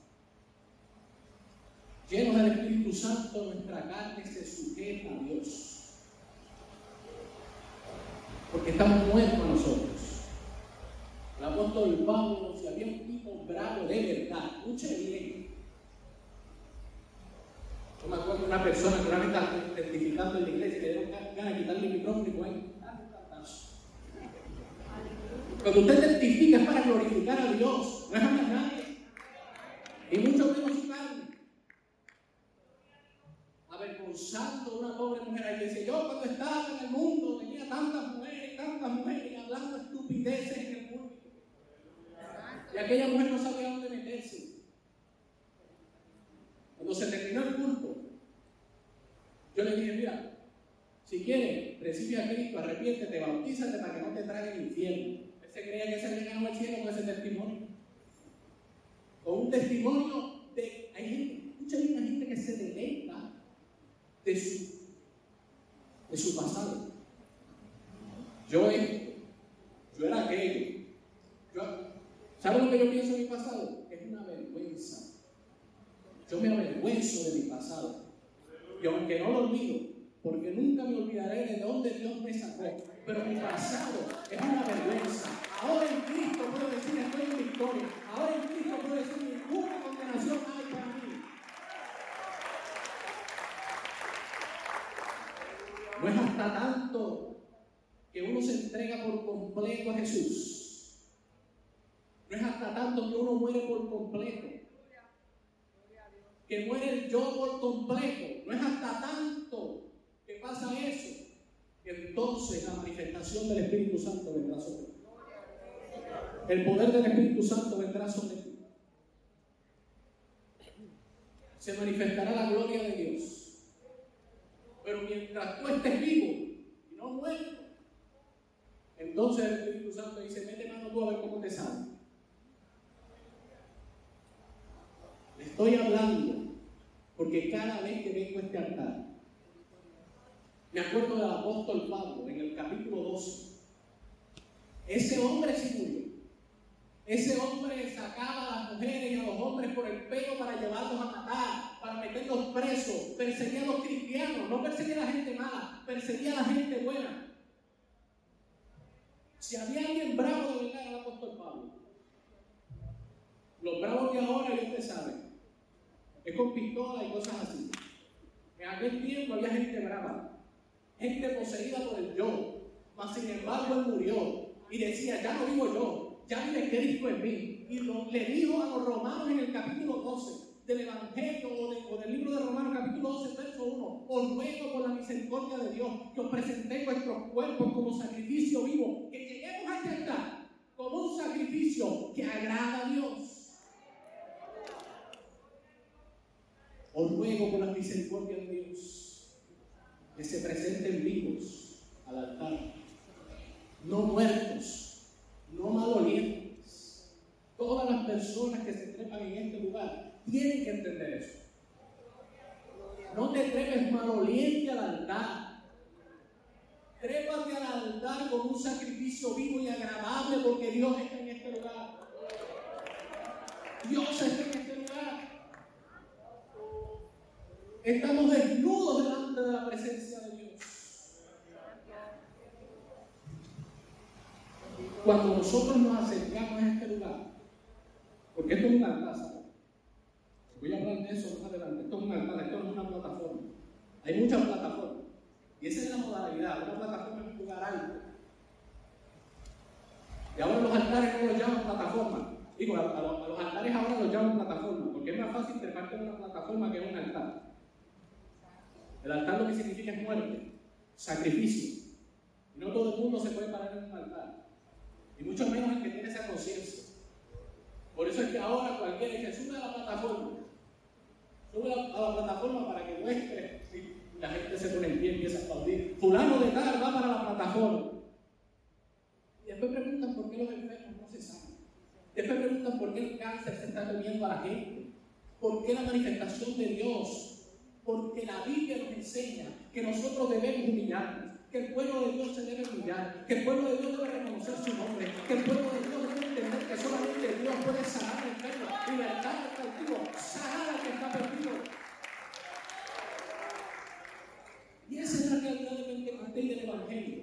Llenos del Espíritu Santo, nuestra carne se sujeta a Dios. Porque estamos muertos a nosotros. Pablo, si había un tipo bravo de verdad, escuche bien. Yo me acuerdo de una persona que vez estaba testificando en la iglesia y le dieron ganas de quitarle el micrófono y bueno, cuando usted testifica es para glorificar a Dios, no es a nadie. Y mucho menos su carne. Avergonzando a una pobre mujer ahí dice, yo cuando estaba en el mundo tenía tantas mujeres, tantas mujeres, hablando estupideces en el mundo. Y aquella mujer no sabía dónde meterse. Cuando se terminó el culto, yo le dije, mira, si quieres, recibe a Cristo, arrepiéntete, bautízate para que no te traiga el infierno se creía que se había ganado el cielo con ese testimonio. Con un testimonio de. Hay gente, mucha gente que se deleita de su, de su pasado. Yo esto, yo era aquello. ¿Sabe lo que yo pienso de mi pasado? Es una vergüenza. Yo me avergüenzo de mi pasado. Y aunque no lo olvido, porque nunca me olvidaré de dónde Dios me sacó. Pero mi pasado es una vergüenza. Ahora en Cristo puedo decir estoy en victoria. Ahora en Cristo puedo decir ninguna condenación hay para mí. No es hasta tanto que uno se entrega por completo a Jesús. No es hasta tanto que uno muere por completo. Que muere el yo por completo. No es hasta tanto que pasa eso. Entonces la manifestación del Espíritu Santo vendrá sobre ti. El poder del Espíritu Santo vendrá sobre ti. Se manifestará la gloria de Dios. Pero mientras tú estés vivo y no muerto, entonces el Espíritu Santo dice, mete mano tú a ver cómo te sale. estoy hablando porque cada vez que vengo a este altar, me acuerdo del apóstol Pablo en el capítulo 12. Ese hombre sí murió. Ese hombre sacaba a las mujeres y a los hombres por el pelo para llevarlos a matar, para meterlos presos, perseguía a los cristianos, no perseguía a la gente mala, perseguía a la gente buena. Si había alguien bravo de verdad era el apóstol Pablo. Los bravos de ahora, ya usted sabe, es con pistola y cosas así. En aquel tiempo había gente brava, gente poseída por el yo, mas sin embargo él murió y decía, ya no vivo yo, ya vive Cristo en mí. Y le dijo a los romanos en el capítulo 12 del Evangelio o, del libro de Romanos capítulo 12, verso 1, os ruego por la misericordia de Dios que os presentéis vuestros cuerpos como sacrificio vivo, que lleguemos a estar como un sacrificio que agrada a Dios. Os ruego por la misericordia de Dios. Que se presenten vivos al altar, no muertos, no malolientes. Todas las personas que se trepan en este lugar tienen que entender eso. No te trepes maloliente al altar. Trépate al altar con un sacrificio vivo y agradable porque Dios está en este lugar. Dios está en este lugar. Estamos desnudos delante de la presencia de Dios. Cuando nosotros nos acercamos a este lugar, porque esto es un altar. Voy a hablar de eso más adelante. Esto es un altar, esto no es una plataforma. Hay muchas plataformas. Y esa es la modalidad. Una plataforma es un lugar alto. Y ahora los altares no los llaman plataforma. Digo, a, los, altares ahora los llaman plataforma, porque es más fácil treparte en una plataforma que en un altar. El altar lo que significa es muerte, sacrificio. Y no todo el mundo se puede parar en un altar. Y mucho menos el que tiene esa conciencia. Por eso es que ahora cualquiera que sube a la plataforma, sube a la, plataforma para que muestre. Y la gente se pone en pie y empieza a aplaudir. Fulano de tal va para la plataforma. Y después preguntan por qué los enfermos no se sanan. Después preguntan por qué el cáncer se está comiendo a la gente. ¿Por qué la manifestación de Dios porque la Biblia nos enseña que nosotros debemos humillarnos, que el pueblo de Dios se debe humillar, que el pueblo de Dios debe reconocer su nombre, que el pueblo de Dios debe entender que solamente Dios puede sanar al enfermo, libertar al cautivo, sanar al que está perdido. Y esa es la realidad de Pentecostés y del Evangelio.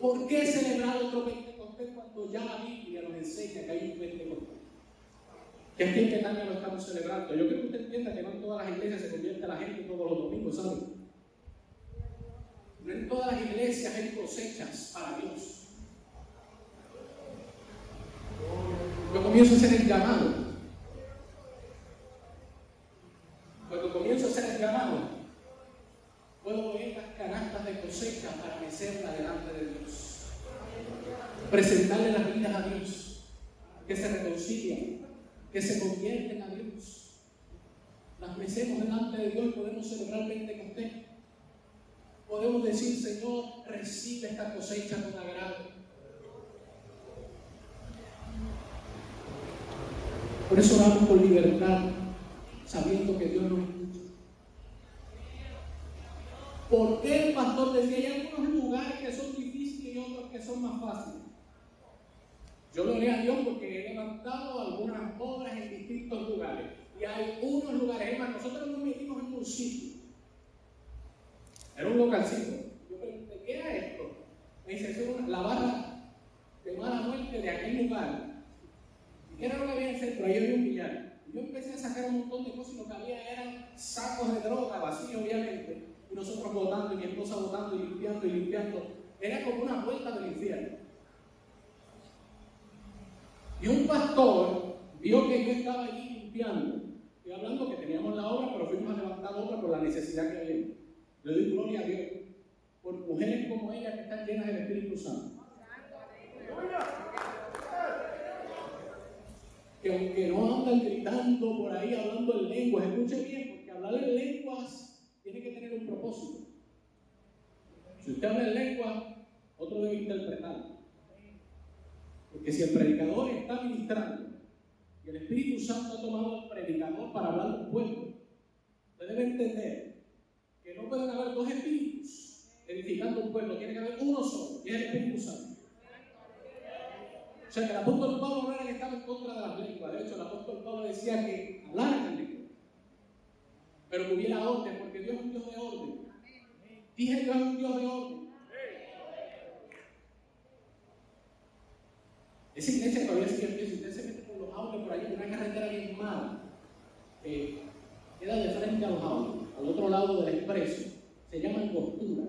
¿Por qué celebrar otro Pentecostés cuando ya la Biblia nos enseña que hay un Pentecostés? Que aquí en Betania lo estamos celebrando. Yo creo que usted entienda que no en todas las iglesias se convierte la gente todos los domingos, ¿sabe? No en todas las iglesias hay cosechas para Dios. Yo comienzo a hacer el llamado. Cuando comienzo a hacer el llamado, puedo ver las canastas de cosecha para mecerla delante de Dios. Presentarle las vidas a Dios, que se reconcilien que se convierten a Dios. Las mecemos delante de Dios y podemos celebrar Pentecostés. Podemos decir, Señor, recibe esta cosecha con agrado. Por eso oramos con libertad, sabiendo que Dios nos escucha. ¿Por qué el pastor decía, hay algunos lugares que son difíciles y otros que son más fáciles? Yo lo a Dios porque he levantado algunas obras en distintos lugares. Y hay unos lugares, es más, nosotros nos metimos en un sitio. Era un localcito. Yo pregunté, ¿qué era esto? Me dice, es la barra de mala muerte de aquel lugar. ¿Y qué era lo que había en el centro? Ahí había un billar. Y yo empecé a sacar un montón de cosas y lo que había eran sacos de droga vacíos, obviamente. Y nosotros votando, y mi esposa votando, y limpiando, y limpiando. Era como una vuelta del infierno. Y un pastor vio que yo estaba allí limpiando. Estoy hablando que teníamos la obra, pero fuimos a levantar obra por la necesidad que había. Le doy gloria a Dios por mujeres como ella que están llenas del Espíritu Santo. Que aunque no andan gritando por ahí hablando en lenguas, escuche bien, porque hablar en lenguas tiene que tener un propósito. Si usted habla en lenguas, otro debe interpretar. Porque si el predicador está ministrando y el Espíritu Santo ha tomado al predicador para hablar al pueblo, usted debe entender que no pueden haber dos espíritus edificando un pueblo, tiene que haber uno solo, y es el Espíritu Santo. O sea que el apóstol Pablo no era que estaba en contra de las lenguas, de hecho el apóstol Pablo decía que hablaran en lengua, pero que hubiera orden, porque Dios es un Dios de orden. Dije Dios es un Dios de orden. Esa iglesia todavía sigue en pie. Si usted se mete por los autos por ahí, una carretera bien mala, eh, queda de frente a los autos, al otro lado del expreso. Se llama Angostura.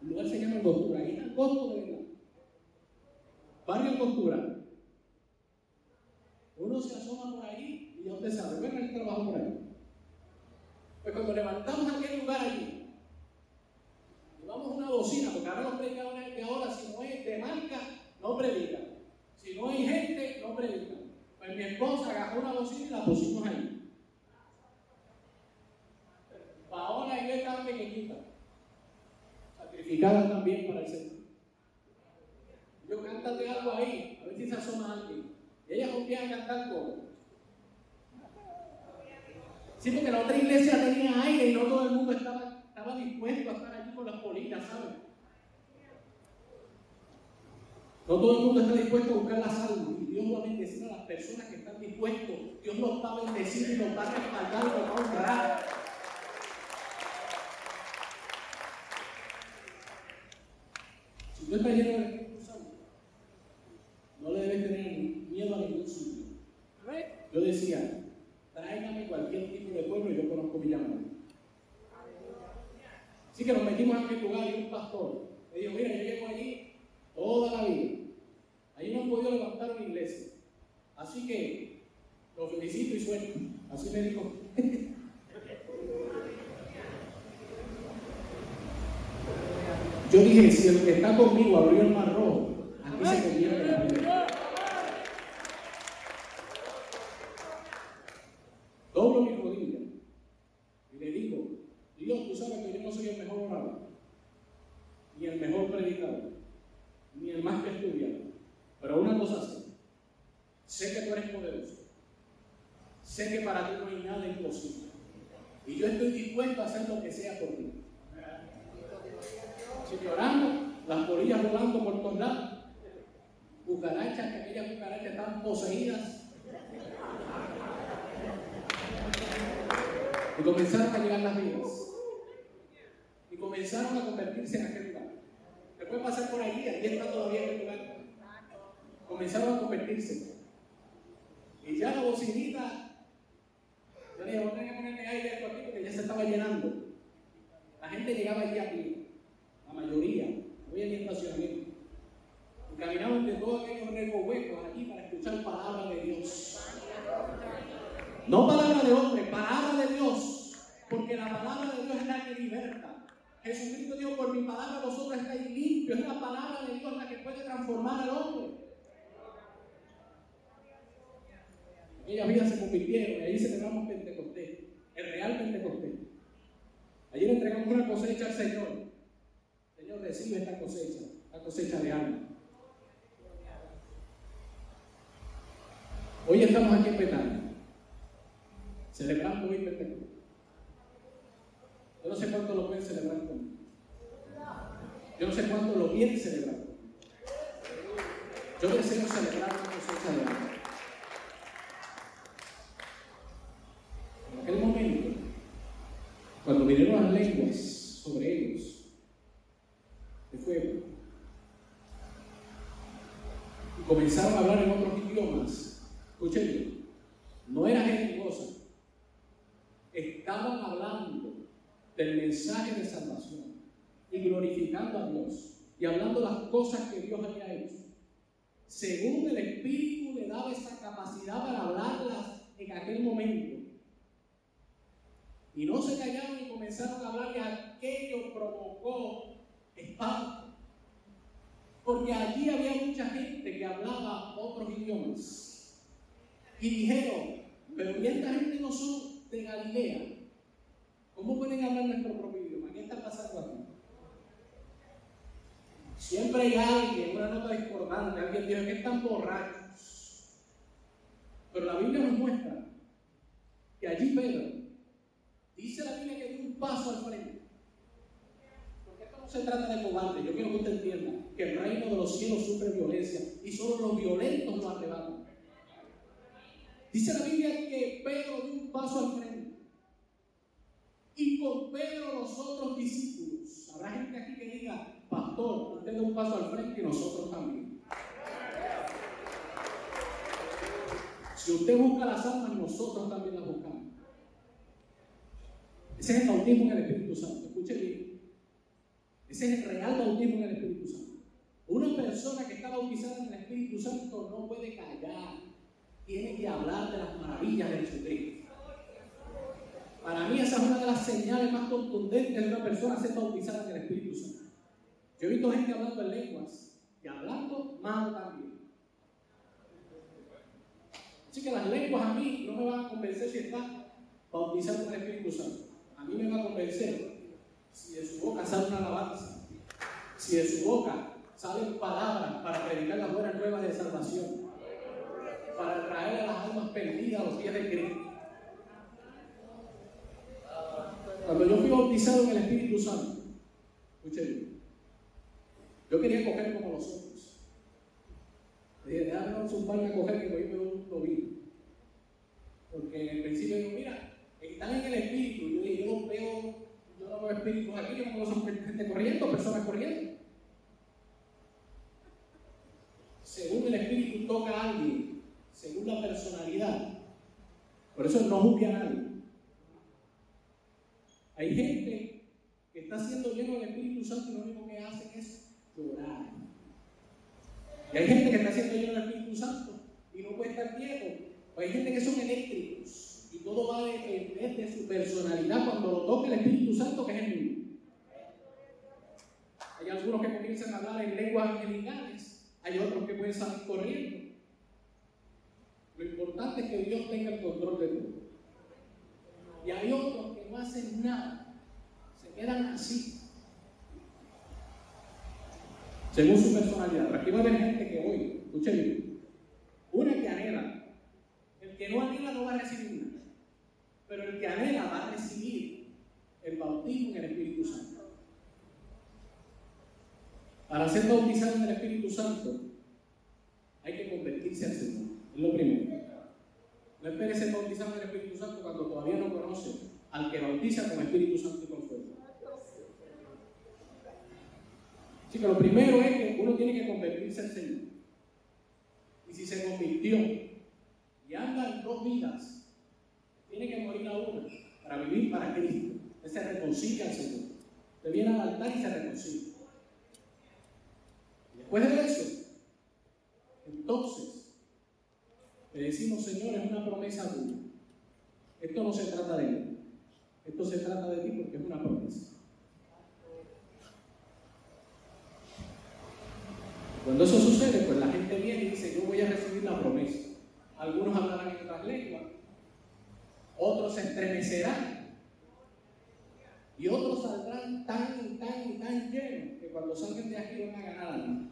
El lugar se llama Angostura. Ahí está de verdad. Barrio Angostura. Uno se asoma por ahí y ya usted sabe, bueno, el trabajo por ahí. Pues cuando levantamos aquel lugar allí, llevamos una bocina, porque ahora los predicadores de ahora, si no es de marca, no predican. Si no hay gente, no predican. Pues mi esposa agarró una bocina y la pusimos ahí. Paola y yo estaban pequeñitas. santificada también para el Señor. Yo cántate algo ahí, a ver si se asoma alguien. Y ella comienza a cantar coro. Sí, porque la otra iglesia tenía aire y no todo el mundo estaba, estaba dispuesto a estar allí con las politas, ¿saben? No todo el mundo está dispuesto a buscar la salud. Y Dios va a bendecir a las personas que están dispuestos. Dios los va a bendecir y los va a respaldar y los va a honrar. Si tú estás lleno del Espíritu Santo, no le debes tener miedo a ningún sitio. Yo decía, tráigame cualquier tipo de pueblo y yo conozco mi llamado. Así que nos metimos en aquel lugar y un pastor me dijo, mira, yo llego allí toda la vida. Ahí no han podido levantar una iglesia. Así que lo felicito y suelto. Así me dijo. Yo dije, si el que está conmigo abrió el mar rojo, aquí se convierte la vida. Doblo mi rodilla y le digo, Dios, tú sabes que yo no soy el mejor orador, ni el mejor predicador, ni el más que estudiado. Pero una cosa sé, sé que tú eres poderoso, sé que para ti no hay nada imposible. Y yo estoy dispuesto a hacer lo que sea por ti. Así que orando, las polillas volando por todos lados, cucarachas, que aquellas cucarachas están poseídas. Y comenzaron a llegar las vidas. Y comenzaron a convertirse en aquel lugar. Después pasar por allí, aquí está todavía en el lugar. Comenzaron a convertirse. Y ya la bocinita, yo le dije, voy a tener que ponerle aire esto aquí porque ya se estaba llenando. La gente llegaba allí a pie la mayoría, no había ni estacionamiento. Y caminaban de todos aquellos recovecos allí para escuchar palabra de Dios. No palabra de hombre, palabra de Dios. Porque la palabra de Dios es la que liberta. Jesucristo dijo, por mi palabra vosotros estáis limpios. Es la palabra de Dios la que puede transformar al hombre. Aquellas vidas se convirtieron y ahí celebramos Pentecostés, el real Pentecostés. Ayer entregamos una cosecha al Señor. Señor, recibe esta cosecha, la cosecha de alma. Hoy estamos aquí en Betania, celebrando hoy Pentecostés. Yo no sé cuánto lo pueden celebrar conmigo. Yo no sé cuánto lo vienen celebrando. Yo deseo celebrar de alma. En aquel momento, cuando vinieron las lenguas sobre ellos, de fuego. Y comenzaron a hablar en otros idiomas. Escuchen, no era cosa. Estaban hablando del mensaje de salvación y glorificando a Dios y hablando las cosas que Dios había hecho. Según el Espíritu le daba esa capacidad para hablarlas en aquel momento. Y no se callaron y comenzaron a hablar que aquello provocó espanto. Porque allí había mucha gente que hablaba otros idiomas. Y dijeron, pero ¿y esta gente no son de Galilea? ¿Cómo pueden hablar nuestro propio idioma? ¿Qué está pasando aquí? Siempre hay alguien, una nota discordante, alguien dice que están borrachos. Pero la Biblia nos muestra que allí Pedro, dice la Biblia que dio un paso al frente no se trata de cobarde, yo quiero que usted entienda que el reino de los cielos sufre violencia y solo los violentos lo arrebatan. Dice la Biblia que Pedro dio un paso al frente y con Pedro los otros discípulos. Habrá gente aquí que diga, pastor, usted da un paso al frente y nosotros también. Si usted busca las almas, nosotros también las buscamos. Ese es el bautismo en el Espíritu Santo. Escuche bien. Ese es el real bautismo en el Espíritu Santo. Una persona que está bautizada en el Espíritu Santo no puede callar. Tiene que hablar de las maravillas de Jesucristo. Para mí esa es una de las señales más contundentes de una persona ser bautizada en el Espíritu Santo. Yo he visto gente hablando en lenguas y hablando mal también. Así que las lenguas a mí no me van a convencer si está bautizado en el Espíritu Santo. A mí me va a convencer si de su boca sale una alabanza si de su boca salen palabras para predicar las buenas nuevas de salvación, para traer a las almas perdidas a los pies de Cristo. Cuando yo fui bautizado en el Espíritu Santo, escuchen, yo quería coger como los otros. Dije, déjame un par a coger que voy a un tobillo. Porque en el principio digo, mira, están en el Espíritu. Yo dije, yo no veo, yo no veo espíritus aquí, yo no veo gente corriendo, personas corriendo. Según el Espíritu toca a alguien, según la personalidad. Por eso no juzgue a nadie. Hay gente que está siendo lleno del Espíritu Santo y lo único que hacen es llorar. Y hay gente que está siendo lleno del Espíritu Santo y no puede estar quieto. O hay gente que son eléctricos y todo va de su personalidad cuando lo toca el Espíritu Santo, que es el mismo. Hay algunos que comienzan a hablar en lenguas angelicales, hay otros que pueden salir corriendo. Lo importante es que Dios tenga el control de todo. Y hay otros que no hacen nada, se quedan así. Según su personalidad. aquí va a haber gente que hoy, escuchen bien, una que anhela, el que no anhela no va a recibir nada, pero el que anhela va a recibir el bautismo en el Espíritu Santo. Para ser bautizado en el Espíritu Santo, hay que convertirse al Señor. Lo primero. No espere ser bautizado en el Espíritu Santo cuando todavía no conoce al que bautiza con Espíritu Santo y con fuego. Así que lo primero es que uno tiene que convertirse al Señor. Y si se convirtió y anda en dos vidas, tiene que morir a una para vivir para Cristo. Él se reconcilia al Señor. Usted viene al altar y se reconcilia. Y después de eso, entonces le decimos, Señor, es una promesa tuya. Esto no se trata de mí. Esto se trata de ti porque es una promesa. Cuando eso sucede, pues la gente viene y dice, yo voy a recibir la promesa. Algunos hablarán en otras lenguas, otros se estremecerán y otros saldrán tan y tan y tan llenos que cuando salgan de aquí van a ganar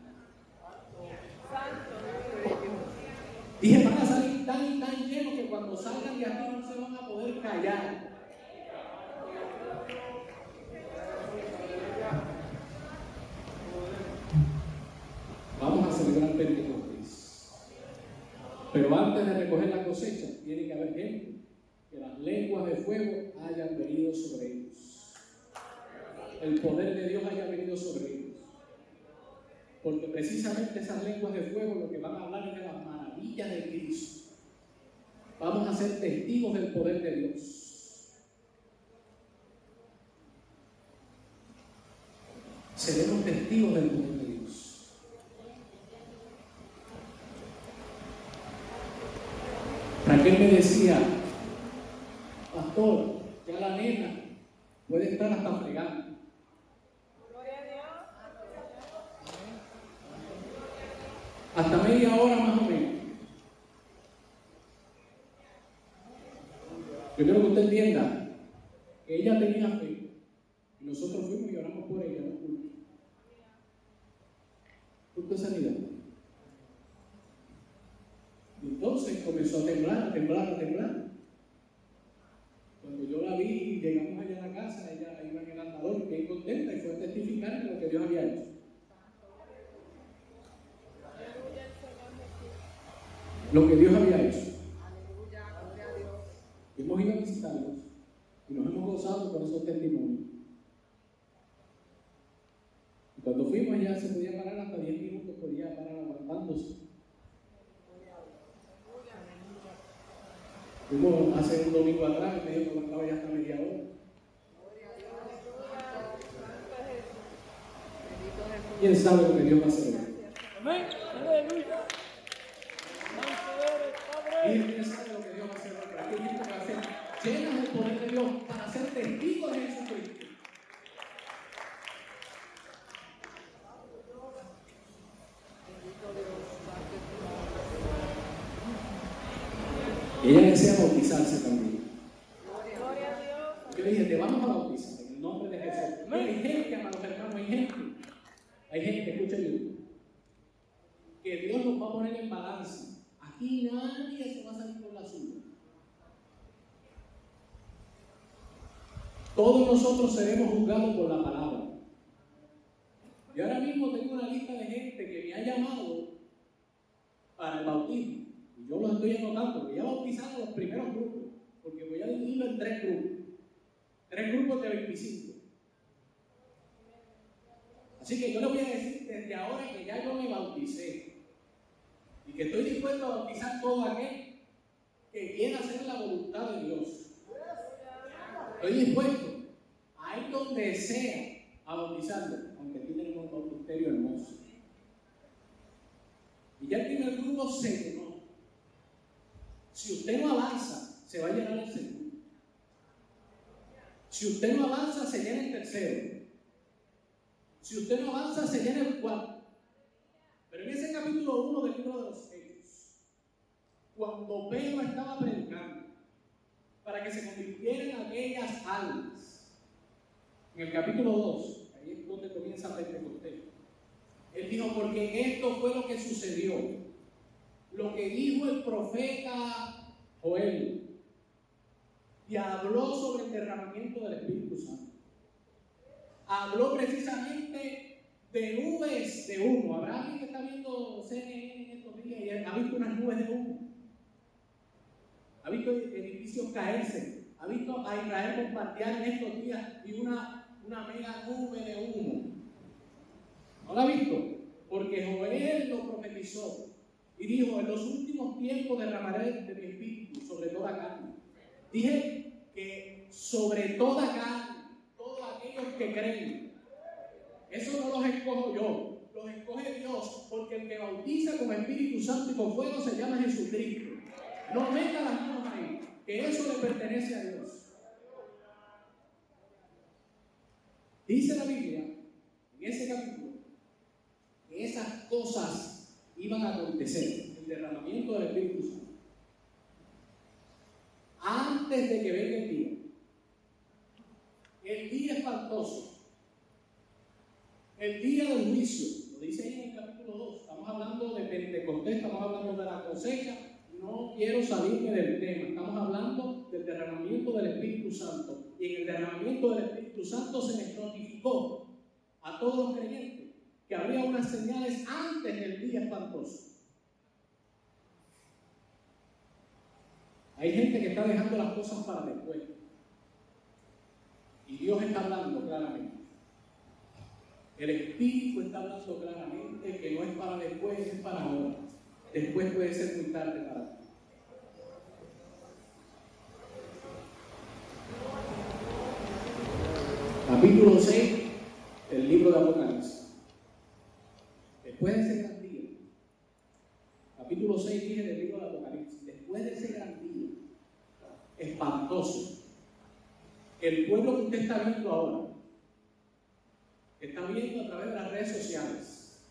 alma. Dije, van a salir tan y tan llenos que cuando salgan de aquí no se van a poder callar. Vamos a celebrar Pentecostés. Pero antes de recoger la cosecha, tiene que haber gente que las lenguas de fuego hayan venido sobre ellos. El poder de Dios haya venido sobre ellos. Porque precisamente esas lenguas de fuego lo que van a hablar es de de Cristo. Vamos a ser testigos del poder de Dios. Seremos testigos del poder de Dios. Raquel me decía, pastor, ya la nena puede estar hasta fregando. Hasta media hora más o menos. Yo quiero que usted entienda que ella tenía fe y nosotros fuimos y oramos por ella, no. Culto de sanidad. Y entonces comenzó a temblar, temblar, temblar. Cuando yo la vi y llegamos allá a la casa, ella iba en el andador, bien contenta y fue a testificar lo que Dios había hecho. Lo que Dios había hecho. Hemos ido a visitarlos y nos hemos gozado con esos testimonios. Y cuando fuimos allá se podía parar hasta 10 minutos, podía parar aguantándose. Fuimos hace un domingo atrás y me dijo que aguantaba ya hasta media hora. ¿Quién sabe lo que Dios va a hacer? Amén. Aleluya. ¿Quién sabe lo que Dios va a hacer? Aquí hay gente que va a ser llena del poder de Dios para ser testigo de Jesucristo. Ella desea bautizarse también. Yo le dije, te vamos a bautizar en el nombre de Jesús. hay gente, amados hermanos, hay gente Hay gente, escuchen que Dios nos va a poner en balance. Aquí nadie se va a salir con la suya. Todos nosotros seremos juzgados por la palabra. Y ahora mismo tengo una lista de gente que me ha llamado para el bautismo. Y yo los estoy anotando, porque ya bautizaron los primeros grupos, porque voy a dividirlo en tres grupos. Tres grupos de 25. Así que yo le voy a decir desde ahora que ya yo me bauticé y que estoy dispuesto a bautizar todo aquel que quiera hacer la voluntad de Dios. Estoy dispuesto a ir donde sea a bautizarlo, aunque aquí tenemos un bautisterio hermoso. Y ya el primer grupo se llenó. Si usted no avanza, se va a llenar el segundo. Si usted no avanza, se llena el tercero. Si usted no avanza, se llena el cuarto. Pero en ese capítulo 1 del libro de los Hechos, cuando Pedro estaba predicando para que se convirtieran aquellas almas, en el capítulo 2, ahí es donde comienza Pentecostés, él dijo, porque esto fue lo que sucedió, lo que dijo el profeta Joel, y habló sobre el derramamiento del Espíritu Santo. Habló precisamente de nubes de humo. ¿Habrá alguien que está viendo CNN en estos días y ha visto unas nubes de humo? ¿Ha visto edificios caerse? ¿Ha visto a Israel bombardear en estos días y una, una mega nube de humo? ¿No la ha visto? Porque Joel lo profetizó y dijo, en los últimos tiempos derramaré de mi espíritu sobre toda carne. Dije que sobre toda carne, todos aquellos que creen, eso no los escojo yo, los escoge Dios, porque el que bautiza con Espíritu Santo y con fuego se llama Jesucristo. No meta las manos ahí, que eso le pertenece a Dios. Dice la Biblia, en ese capítulo, que esas cosas iban a acontecer, el derramamiento del Espíritu Santo antes de que venga el día. El día espantoso. El día del juicio. Lo dice ahí en el capítulo 2. Estamos hablando de Pentecostés, estamos hablando de la cosecha. No quiero salirme del tema. Estamos hablando del derramamiento del Espíritu Santo. Y en el derramamiento del Espíritu Santo se les notificó a todos los creyentes que habría unas señales antes del día espantoso. Hay gente que está dejando las cosas para después. Y Dios está hablando claramente. El Espíritu está hablando claramente que no es para después, es para ahora. Después puede ser muy tarde para ti. Capítulo 6 del libro de Apocalipsis. Después de ese gran día, capítulo 6 dije del libro de Apocalipsis, después de ese gran espantoso, el pueblo que usted está viendo ahora, que está viendo a través de las redes sociales,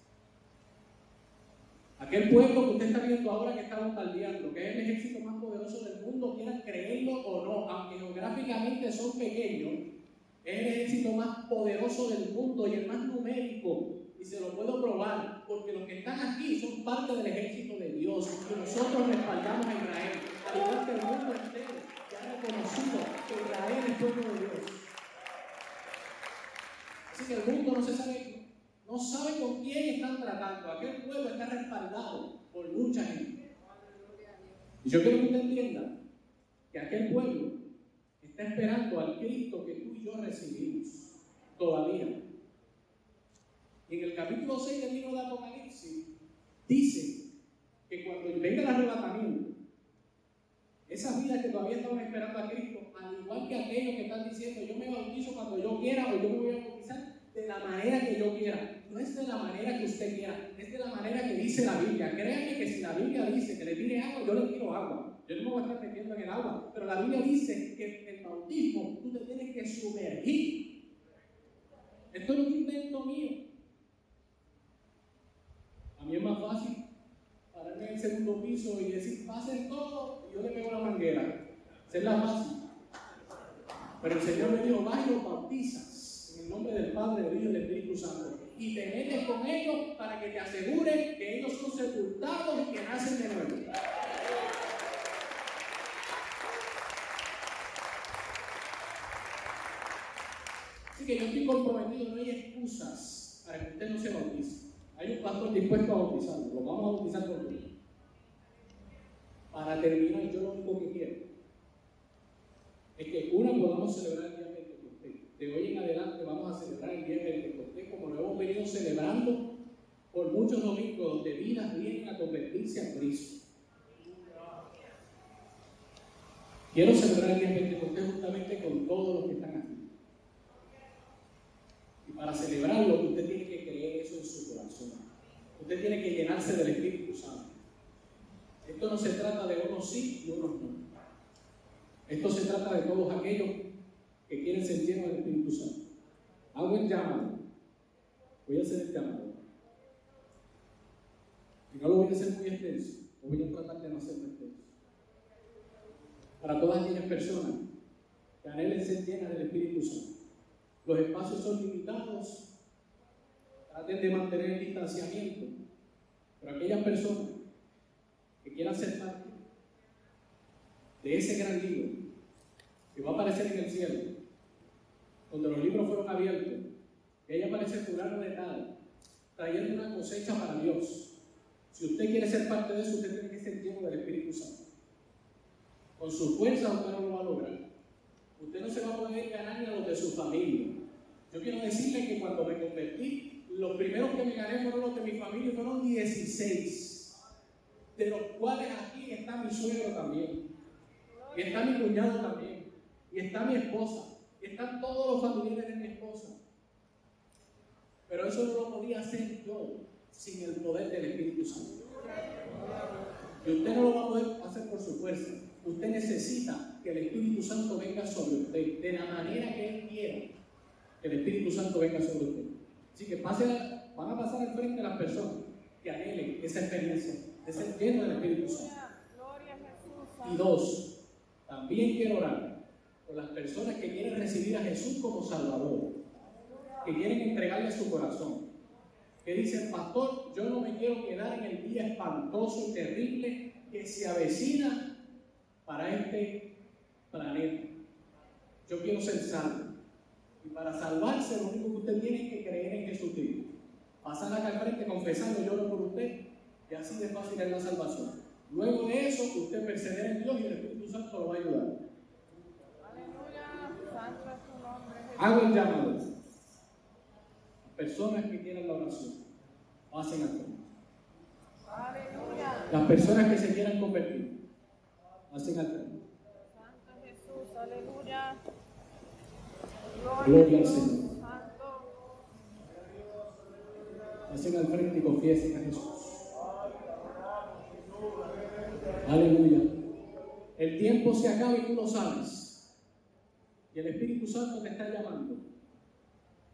aquel pueblo que usted está viendo ahora que está bombardeando, que es el ejército más poderoso del mundo, quieran creerlo o no, aunque geográficamente son pequeños, es el ejército más poderoso del mundo y el más numérico. Y se lo puedo probar, porque los que están aquí son parte del ejército de Dios. Y nosotros respaldamos a Israel, al igual que el mundo reconocido que Israel es pueblo de Dios. Así que el mundo no se sabe, no sabe con quién están tratando. Aquel pueblo está respaldado por mucha gente. Y yo quiero que usted entienda que aquel pueblo está esperando al Cristo que tú y yo recibimos todavía. Y en el capítulo 6 del libro de Apocalipsis dice que cuando venga el arrebatamiento, esas vidas que todavía estaban esperando a Cristo, al igual que aquellos que están diciendo yo me bautizo cuando yo quiera o yo me voy a bautizar de la manera que yo quiera. No es de la manera que usted quiera, es de la manera que dice la Biblia. Créanme que si la Biblia dice que le tire agua, yo le tiro agua. Yo no me voy a estar metiendo en el agua, pero la Biblia dice que el bautismo tú te tienes que sumergir. Esto es un invento mío. A mí es más fácil pararme en el segundo piso y decir, pasen todo, yo le pego la manguera. Esa es la fácil. Pero el Señor me dijo, vas y los bautizas en el nombre del Padre, del Hijo y del Espíritu Santo. y te metes con ellos para que te aseguren que ellos son sepultados y que nacen de nuevo. Así que yo estoy comprometido, no hay excusas para que usted no se bautice. Hay un pastor dispuesto a bautizarlo, lo vamos a bautizar por mí. Para terminar, yo lo único que quiero es que uno podamos celebrar el día de Pentecostés. De hoy en adelante vamos a celebrar el día de Pentecostés como lo hemos venido celebrando por muchos domingos donde vidas vienen a convertirse a Cristo. Quiero celebrar el día de Pentecostés justamente con todos los que están aquí. Y para celebrarlo, usted tiene que creer eso en su corazón. Usted tiene que llenarse del Espíritu Santo. Esto no se trata de unos sí y unos no. Esto se trata de todos aquellos que quieren ser llenos del Espíritu Santo. Hago el llamado. Voy a hacer el llamado. Y no lo voy a hacer muy extenso. Voy a tratar de no hacerlo extenso. Para todas aquellas personas que anhelen ser llenas del Espíritu Santo. Los espacios son limitados. Traten de mantener el distanciamiento. Pero aquellas personas que quieran ser parte de ese gran libro que va a aparecer en el cielo, donde los libros fueron abiertos, y ahí aparece fulano de tal, trayendo una cosecha para Dios. Si usted quiere ser parte de eso, usted tiene que ser lleno del Espíritu Santo. Con su fuerza usted no lo va a lograr. Usted no se va a poder ganar ni a los de su familia. Yo quiero decirle que cuando me convertí, los primeros que me gané fueron los de mi familia, fueron 16. De los cuales aquí está mi suegro también. Y está mi cuñado también. Y está mi esposa. Y están todos los familiares de mi esposa. Pero eso no lo podía hacer yo sin el poder del Espíritu Santo. Y usted no lo va a poder hacer por su fuerza. Usted necesita que el Espíritu Santo venga sobre usted de la manera que Él quiera que el Espíritu Santo venga sobre usted. Así que pase, van a pasar al frente las personas que anhelen esa experiencia de ser lleno del Espíritu Santo. Y dos, también quiero orar por las personas que quieren recibir a Jesús como Salvador, que quieren entregarle su corazón, que dicen, pastor, yo no me quiero quedar en el día espantoso y terrible que se avecina para este planeta. Yo quiero ser salvo. Y para salvarse, lo único que usted tiene es que creer en Jesucristo. Pasar acá al frente confesando, yo oro por usted, y así de fácil es la salvación. Luego de eso, usted persevera en Dios y el Espíritu Santo lo va a ayudar. Aleluya, santo es tu nombre. Hago el llamado. Personas que quieran la oración, pasen al frente. Aleluya. Las personas que se quieran convertir, pasen al frente. Santo Jesús, aleluya. Gloria al a Dios, Señor. Santo. Pasen al frente y confiesen a Jesús. Aleluya. El tiempo se acaba y tú lo sabes. Y el Espíritu Santo te está llamando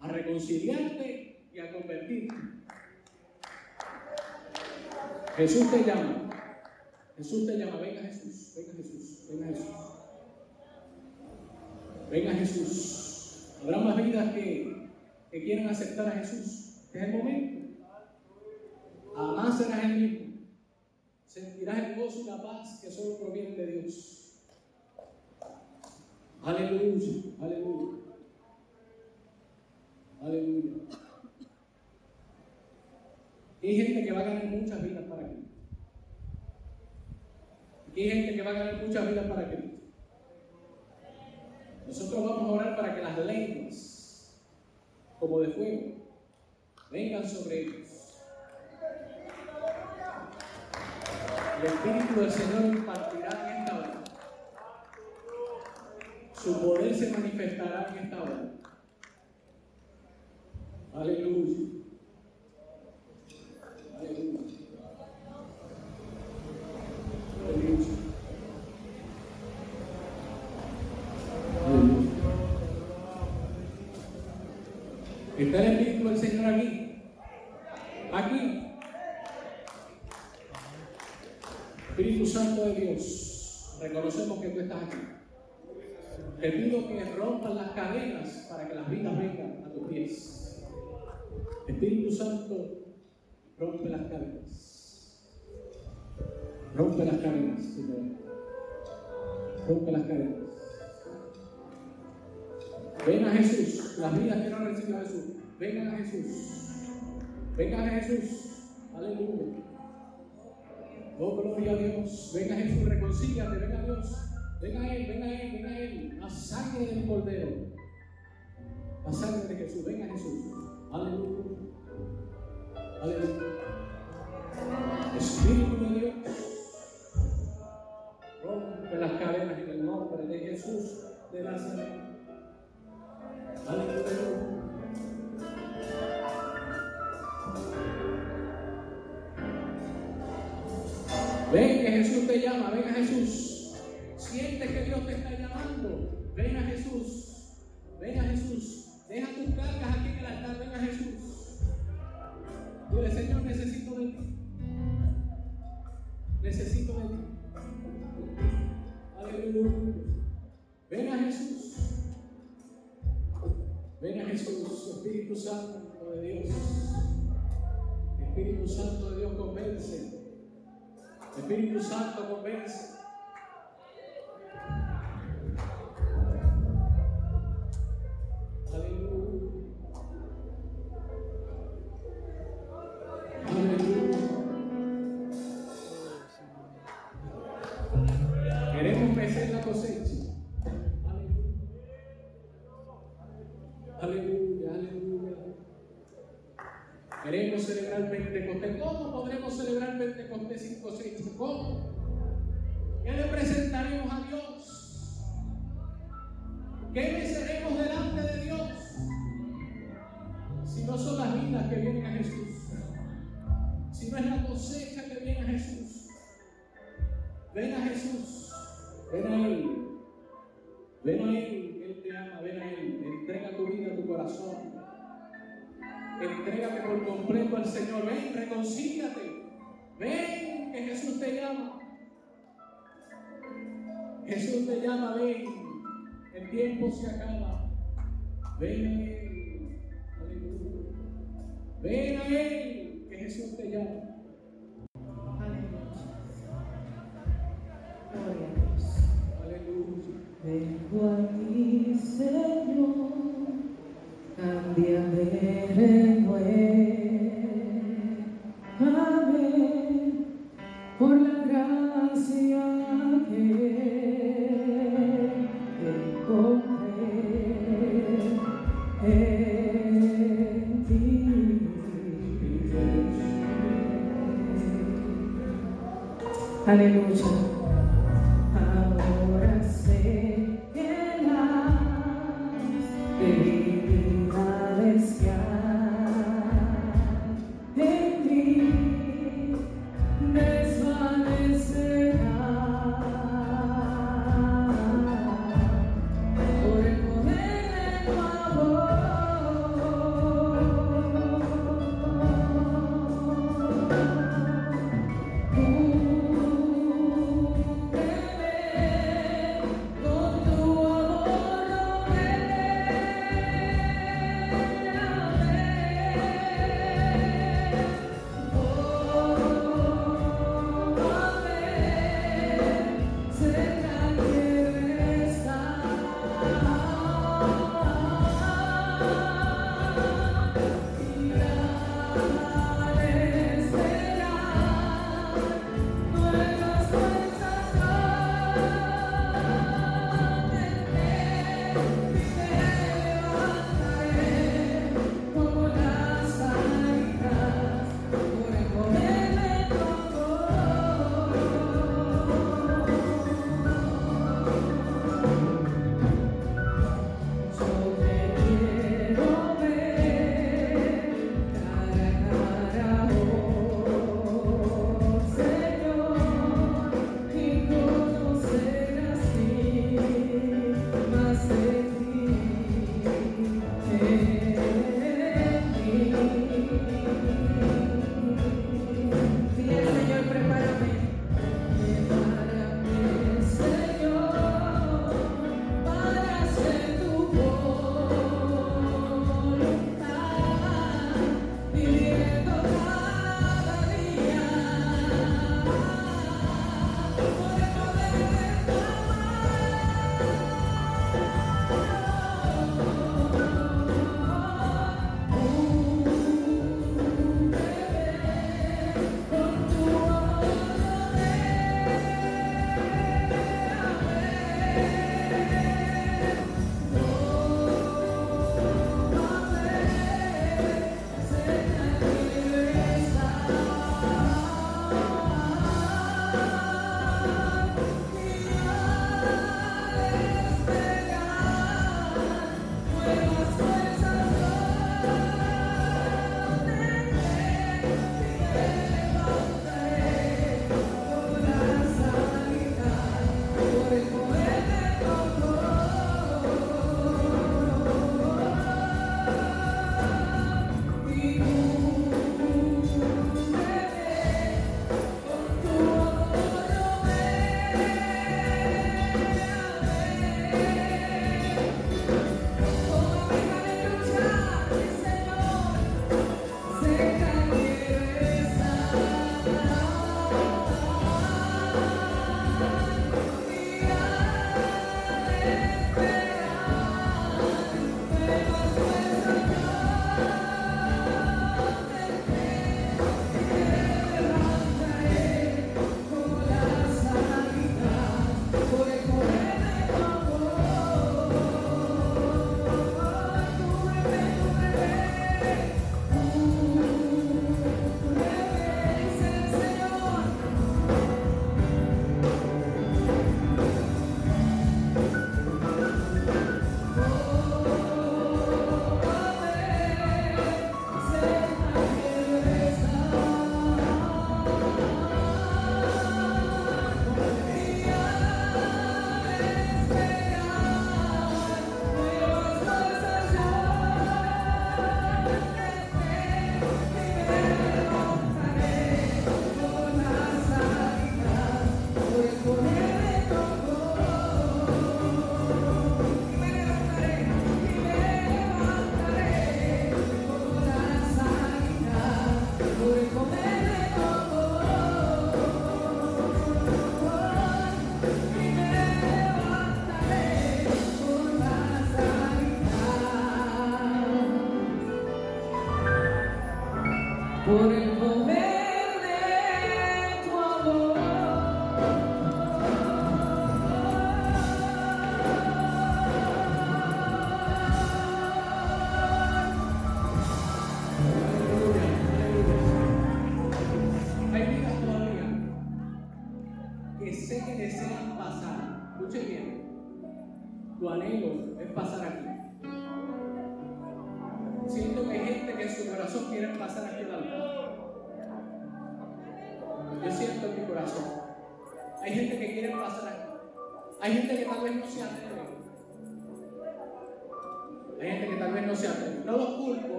a reconciliarte y a convertirte. Jesús te llama. Jesús te llama. Venga Jesús. Venga Jesús. Venga Jesús. Venga Jesús. Habrá más vidas que, que quieran aceptar a Jesús. Es el momento. Jamás serás el mismo. Sentirás el gozo y la paz que solo provienen de Dios. Aleluya, aleluya. Aleluya. Hay gente que va a ganar muchas vidas para Cristo. Hay gente que va a ganar muchas vidas para Cristo. Nosotros vamos a orar para que las lenguas, como de fuego, vengan sobre ellos. El Espíritu del Señor impartirá en esta hora. Su poder se manifestará en esta hora. Aleluya. Aleluya. Aleluya. Aleluya. Está el Espíritu del Señor aquí. Espíritu Santo de Dios, reconocemos que tú estás aquí. Te pido que rompas las cadenas para que las vidas vengan a tus pies. Espíritu Santo, rompe las cadenas. Rompe las cadenas, Señor. Rompe las cadenas. Ven a Jesús, las vidas que no recibido a Jesús. Vengan a Jesús. Vengan a Jesús. Aleluya. Oh, gloria a Dios. Venga Jesús, reconcíliate, venga Dios. Venga Él, venga Él, venga Él. La sangre del Cordero. La sangre de Jesús, venga Jesús. Aleluya. Aleluya. Espíritu de Dios. Rompe las cadenas en el nombre de Jesús de Nazaret. Aleluya. Te llama, ven a Jesús. Siente que Dios te está llamando. Ven a Jesús. Ven a Jesús. Deja tus cargas aquí en el altar, ven a Jesús. Dile, Señor, necesito de ti. Necesito de ti. Aleluya. Ven a Jesús. Ven a Jesús, Espíritu Santo de Dios. Espíritu Santo de Dios convence. Espíritu Santo convence. Aleluya.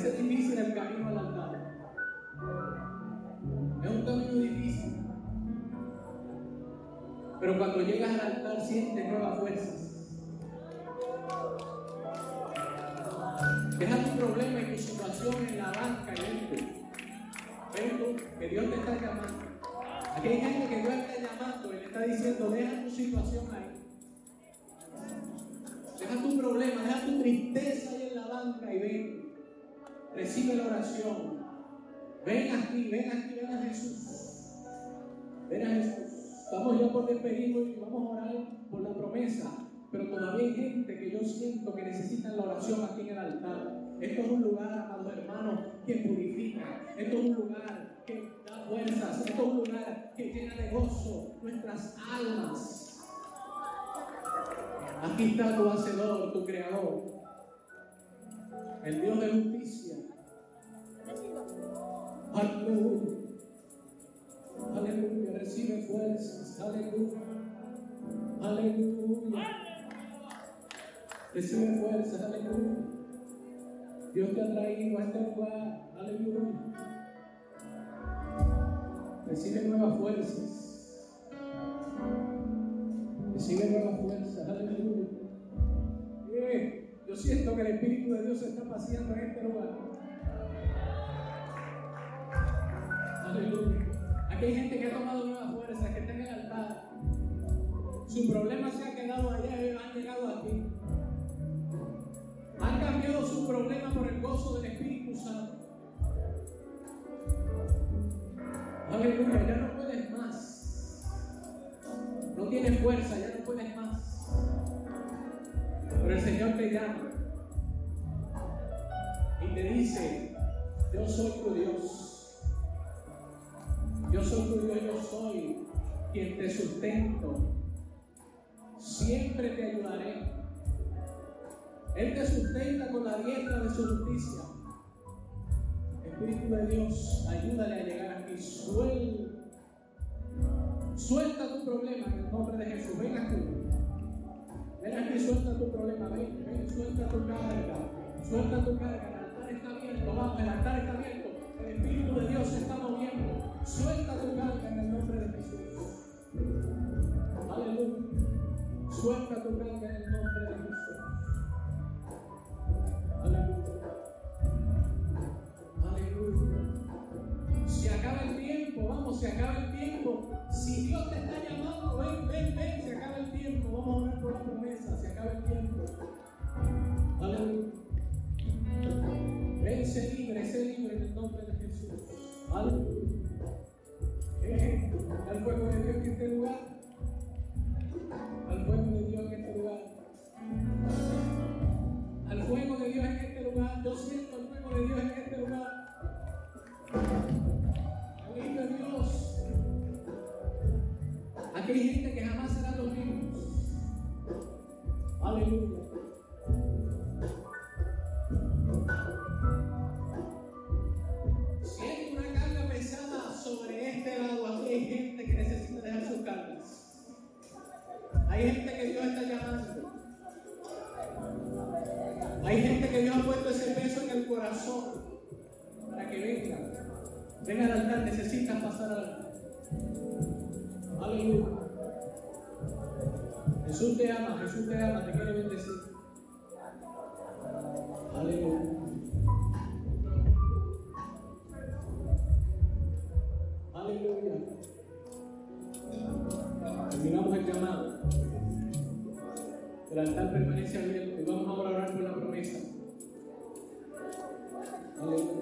Hace difícil el camino al altar. Es un camino difícil. Pero cuando llegas al altar sientes nuevas fuerzas. Deja tu problema y tu situación en la banca y vente. Vente, que Dios te está llamando. Aquí hay gente que Dios está llamando y le está diciendo, deja tu situación ahí. Deja tu problema, deja tu tristeza ahí en la banca y ven. Recibe la oración. Ven aquí, ven aquí, ven a Jesús. Ven a Jesús. Estamos ya por despedirnos y vamos a orar por la promesa. Pero todavía hay gente que yo siento que necesitan la oración aquí en el altar. Esto es un lugar, amados hermanos, que purifica. Esto es un lugar que da fuerzas. Esto es un lugar que llena de gozo nuestras almas. Aquí está tu hacedor, tu creador, el Dios de justicia. Aleluya. Aleluya. Recibe fuerzas. Aleluya. Aleluya. Recibe fuerzas. Aleluya. Dios te ha traído a este lugar. Aleluya. Recibe nuevas fuerzas. Recibe nuevas fuerzas. Aleluya. Yo siento que el Espíritu de Dios se está paseando en este lugar. Aleluya. Aquí hay gente que ha tomado nuevas fuerzas, que está en el altar. Su problema se ha quedado allá y han llegado aquí. Han cambiado su problema por el gozo del Espíritu Santo. Aleluya, ya no puedes más. No tienes fuerza, ya no puedes más. Pero el Señor te llama y te dice, yo soy tu Dios. Yo soy tu Dios, yo soy quien te sustento. Siempre te ayudaré. Él te sustenta con la diestra de su justicia. Espíritu de Dios, ayúdale a llegar aquí. Suelta, suelta tu problema en el nombre de Jesús. Ven aquí. Ven aquí, suelta tu problema. Ven, ven, suelta tu carga. Suelta tu carga. El altar está abierto. Vamos, el altar está abierto. El Espíritu de Dios se está moviendo. Suelta tu carga en el nombre de Jesús. Aleluya. Suelta tu carga en el nombre de Jesús. Aleluya. Aleluya. Se acaba el tiempo, vamos, se acaba el tiempo. Si Dios te está llamando, ven, ven, ven, Ven, sé libre, sé libre en el nombre de Jesús. Aleluya. Eh, al fuego de Dios en este lugar. Al fuego de Dios en este lugar. Al fuego de Dios en este lugar. Yo siento el fuego de Dios en este lugar. Aleluya Dios. Aquí hay gente que jamás serán los mismos. Aleluya. Hay gente que Dios está llamando. Hay gente que Dios ha puesto ese peso en el corazón para que venga. Venga al altar, necesitas pasar al. Aleluya. Jesús te ama, Jesús te ama, te quiere bendecir. Aleluya. Aleluya. Terminamos el llamado. El altar permanece abierto y vamos ahora a orar por la promesa. Aleluya.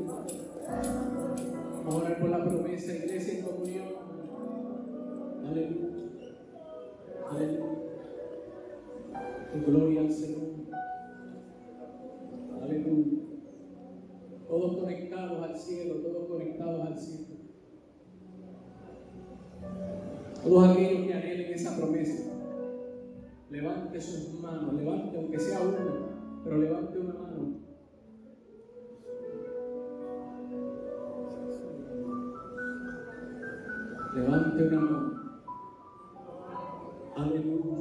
Vamos a orar por la promesa, iglesia en comunión. Aleluya. Aleluya. Gloria al Señor. Aleluya. Todos conectados al cielo, todos conectados al cielo. Todos aquellos que anhelen esa promesa levante sus manos, levante, aunque sea una, pero levante una mano. Levante una mano. Aleluya.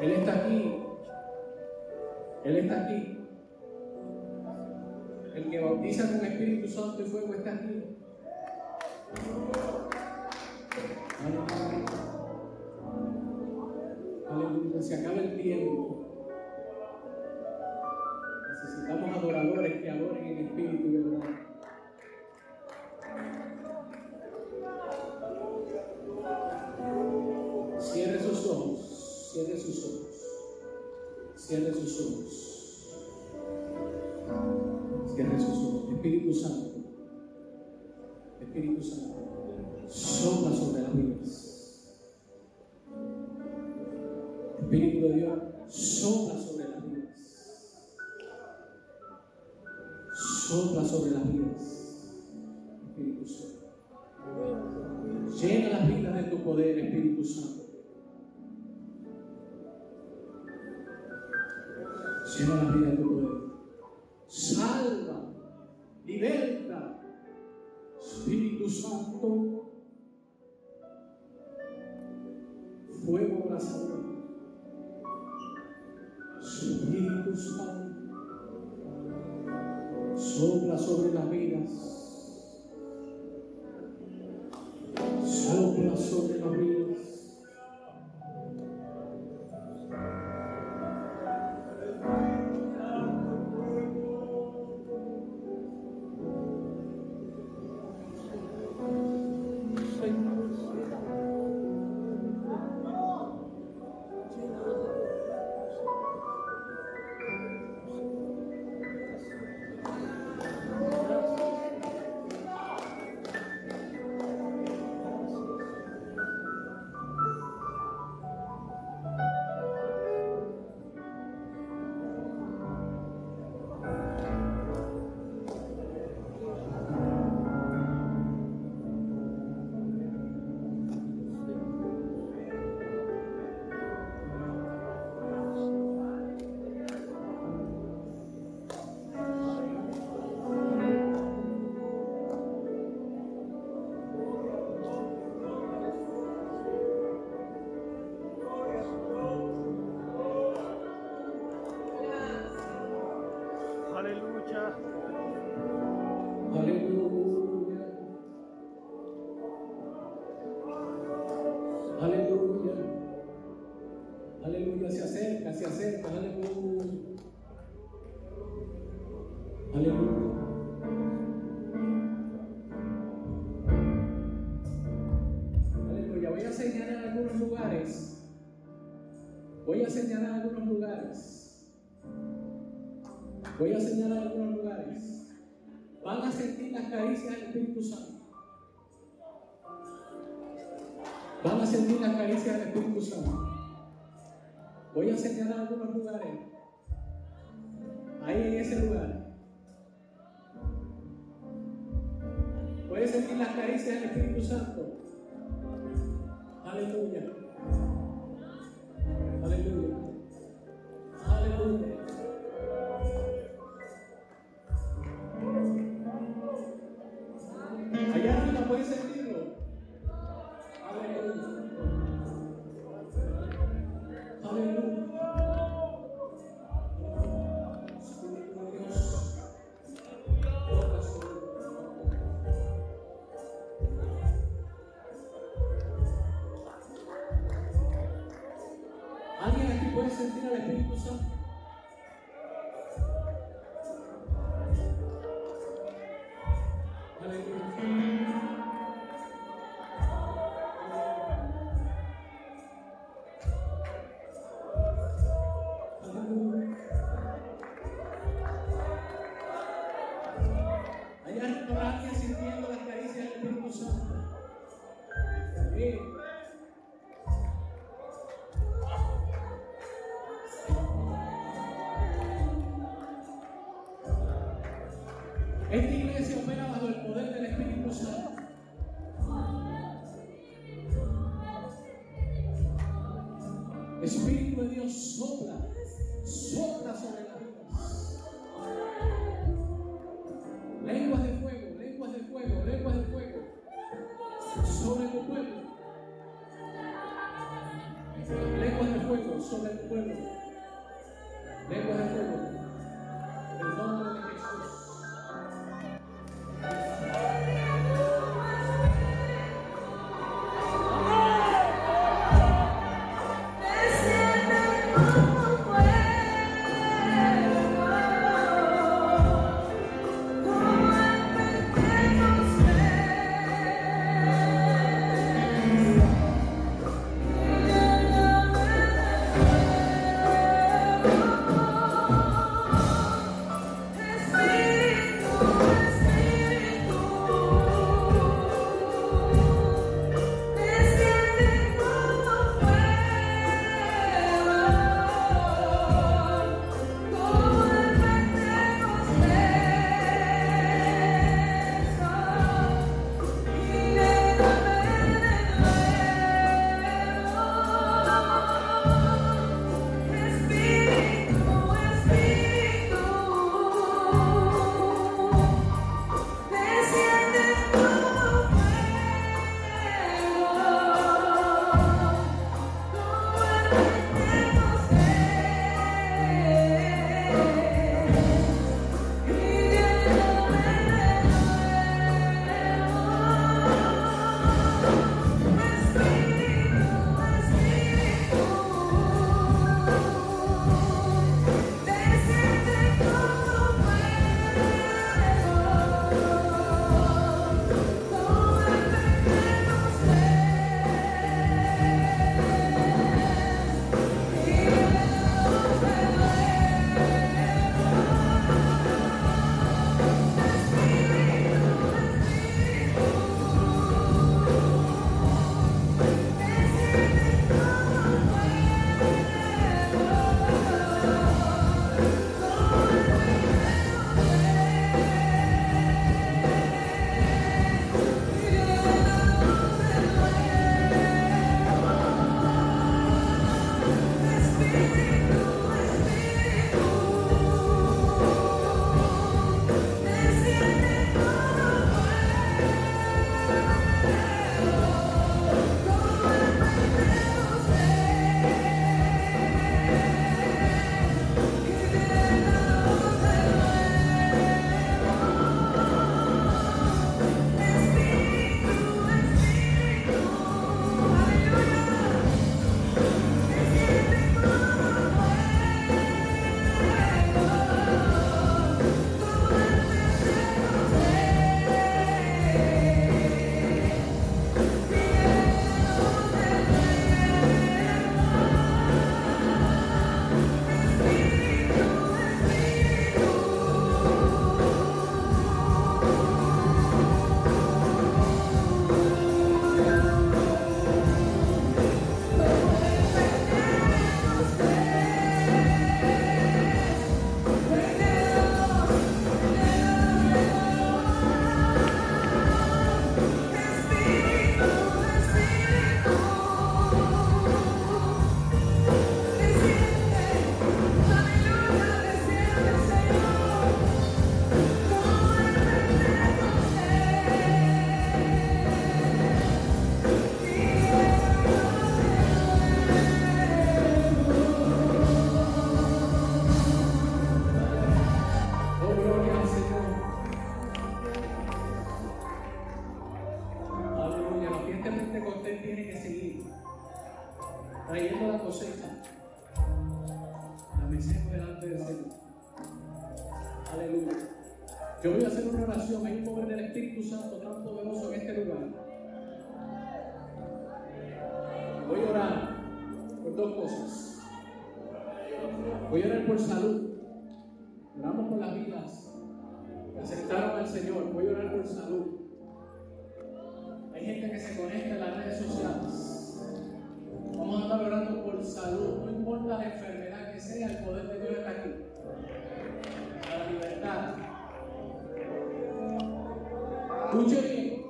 Él está aquí. Él está aquí. El que bautiza con Espíritu Santo y fuego está aquí. Se acaba el tiempo. Señalar algunos lugares. Voy a señalar algunos lugares. Van a sentir las caricias del Espíritu Santo. Van a sentir las caricias del Espíritu Santo. Voy a señalar algunos lugares. Ahí en ese lugar. Puedes sentir las caricias del Espíritu Santo. Sentir al Espíritu Santo? Santo tan poderoso en este lugar. Voy a orar por dos cosas. Voy a orar por salud. Oramos por las vidas que aceptaron al Señor. Voy a orar por salud. Hay gente que se conecta en las redes sociales. Vamos a estar orando por salud, no importa la enfermedad que sea, el poder de Dios está aquí. La libertad. Escuche bien.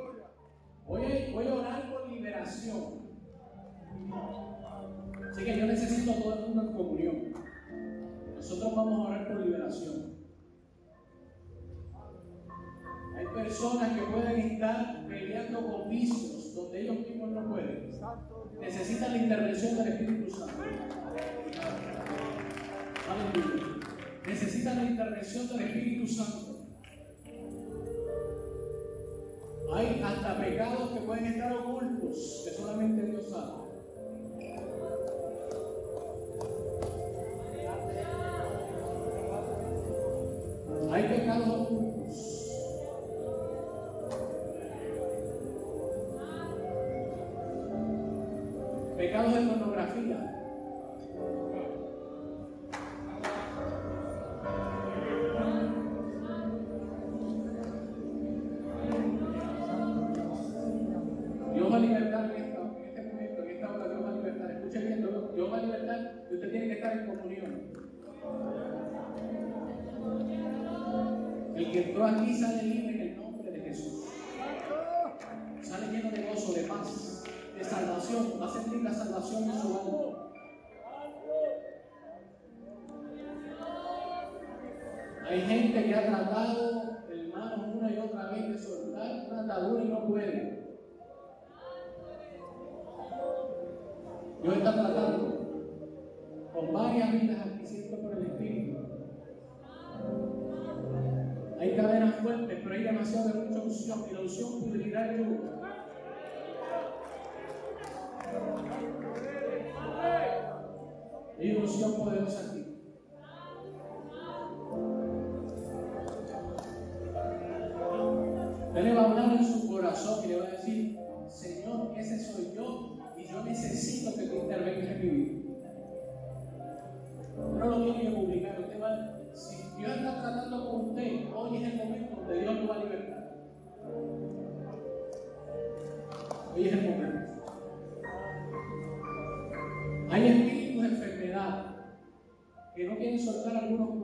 Voy a, voy a orar por liberación. Así que yo necesito a todo el mundo en comunión. Nosotros vamos a orar por liberación. Hay personas que pueden estar peleando con vicios donde ellos mismos no pueden. Necesitan la intervención del Espíritu Santo. Aleluya. Necesitan la intervención del Espíritu Santo. Hay hasta pecados que pueden estar ocultos, que solamente Dios sabe. Hay pecados ocultos. Va a sentir la salvación en su alma. Hay gente que ha tratado, hermanos, una y otra vez de soltar una atadura y no puede. Dios está tratando con varias vidas aquí, por el Espíritu. Hay cadenas fuertes, pero hay demasiado de mucha unción y la unción pudrirá el. Una unción poderosa aquí. Usted le va a hablar en su corazón y le va a decir, Señor, ese soy yo y yo necesito que tú intervengas en mi vida. No lo tiene que publicar, usted va, si Dios está tratando con usted, hoy es el momento donde Dios lo va a libertar. Hoy es el momento. Soltar algunos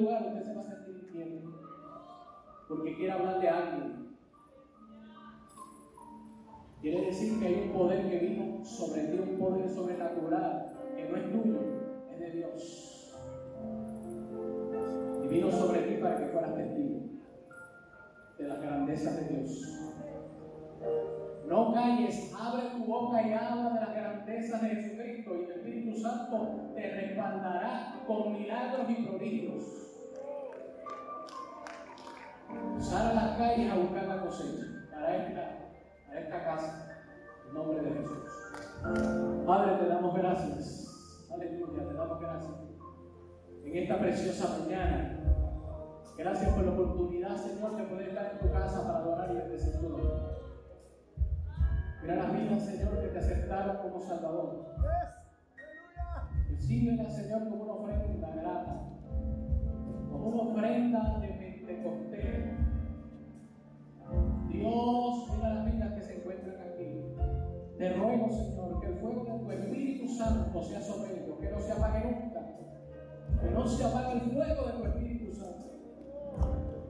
lugar, usted se va a sentir inquieto. Porque quiere hablar de alguien. Quiere decir que hay un poder que vino sobre ti, un poder sobrenatural, que no es tuyo, es de Dios. Y vino sobre ti para que fueras testigo de las grandezas de Dios. No calles, abre tu boca y habla de las grandezas de Jesucristo y el Espíritu Santo te respaldará con milagros y prodigios. Sal a las calles a buscar la cosecha para esta, para esta casa. En nombre de Jesús. Padre, te damos gracias. Aleluya, te damos gracias. En esta preciosa mañana. Gracias por la oportunidad, Señor, de poder estar en tu casa para adorar y bendecir tu nombre. Mira las vidas, Señor, que te aceptaron como Salvador. Recíbela, Señor, como una ofrenda grata, como una ofrenda de se apague el fuego de tu Espíritu Santo,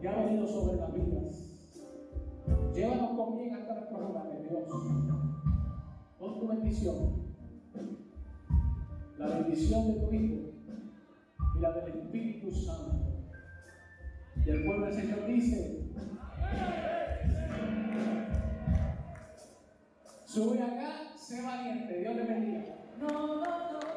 que ha venido sobre las vidas. Llévanos con bien hasta nuestros hogares, Dios. Con tu bendición. La bendición de tu Hijo y la del Espíritu Santo. Y el pueblo del Señor dice, sube acá, sé valiente, Dios te bendiga. No, no, no.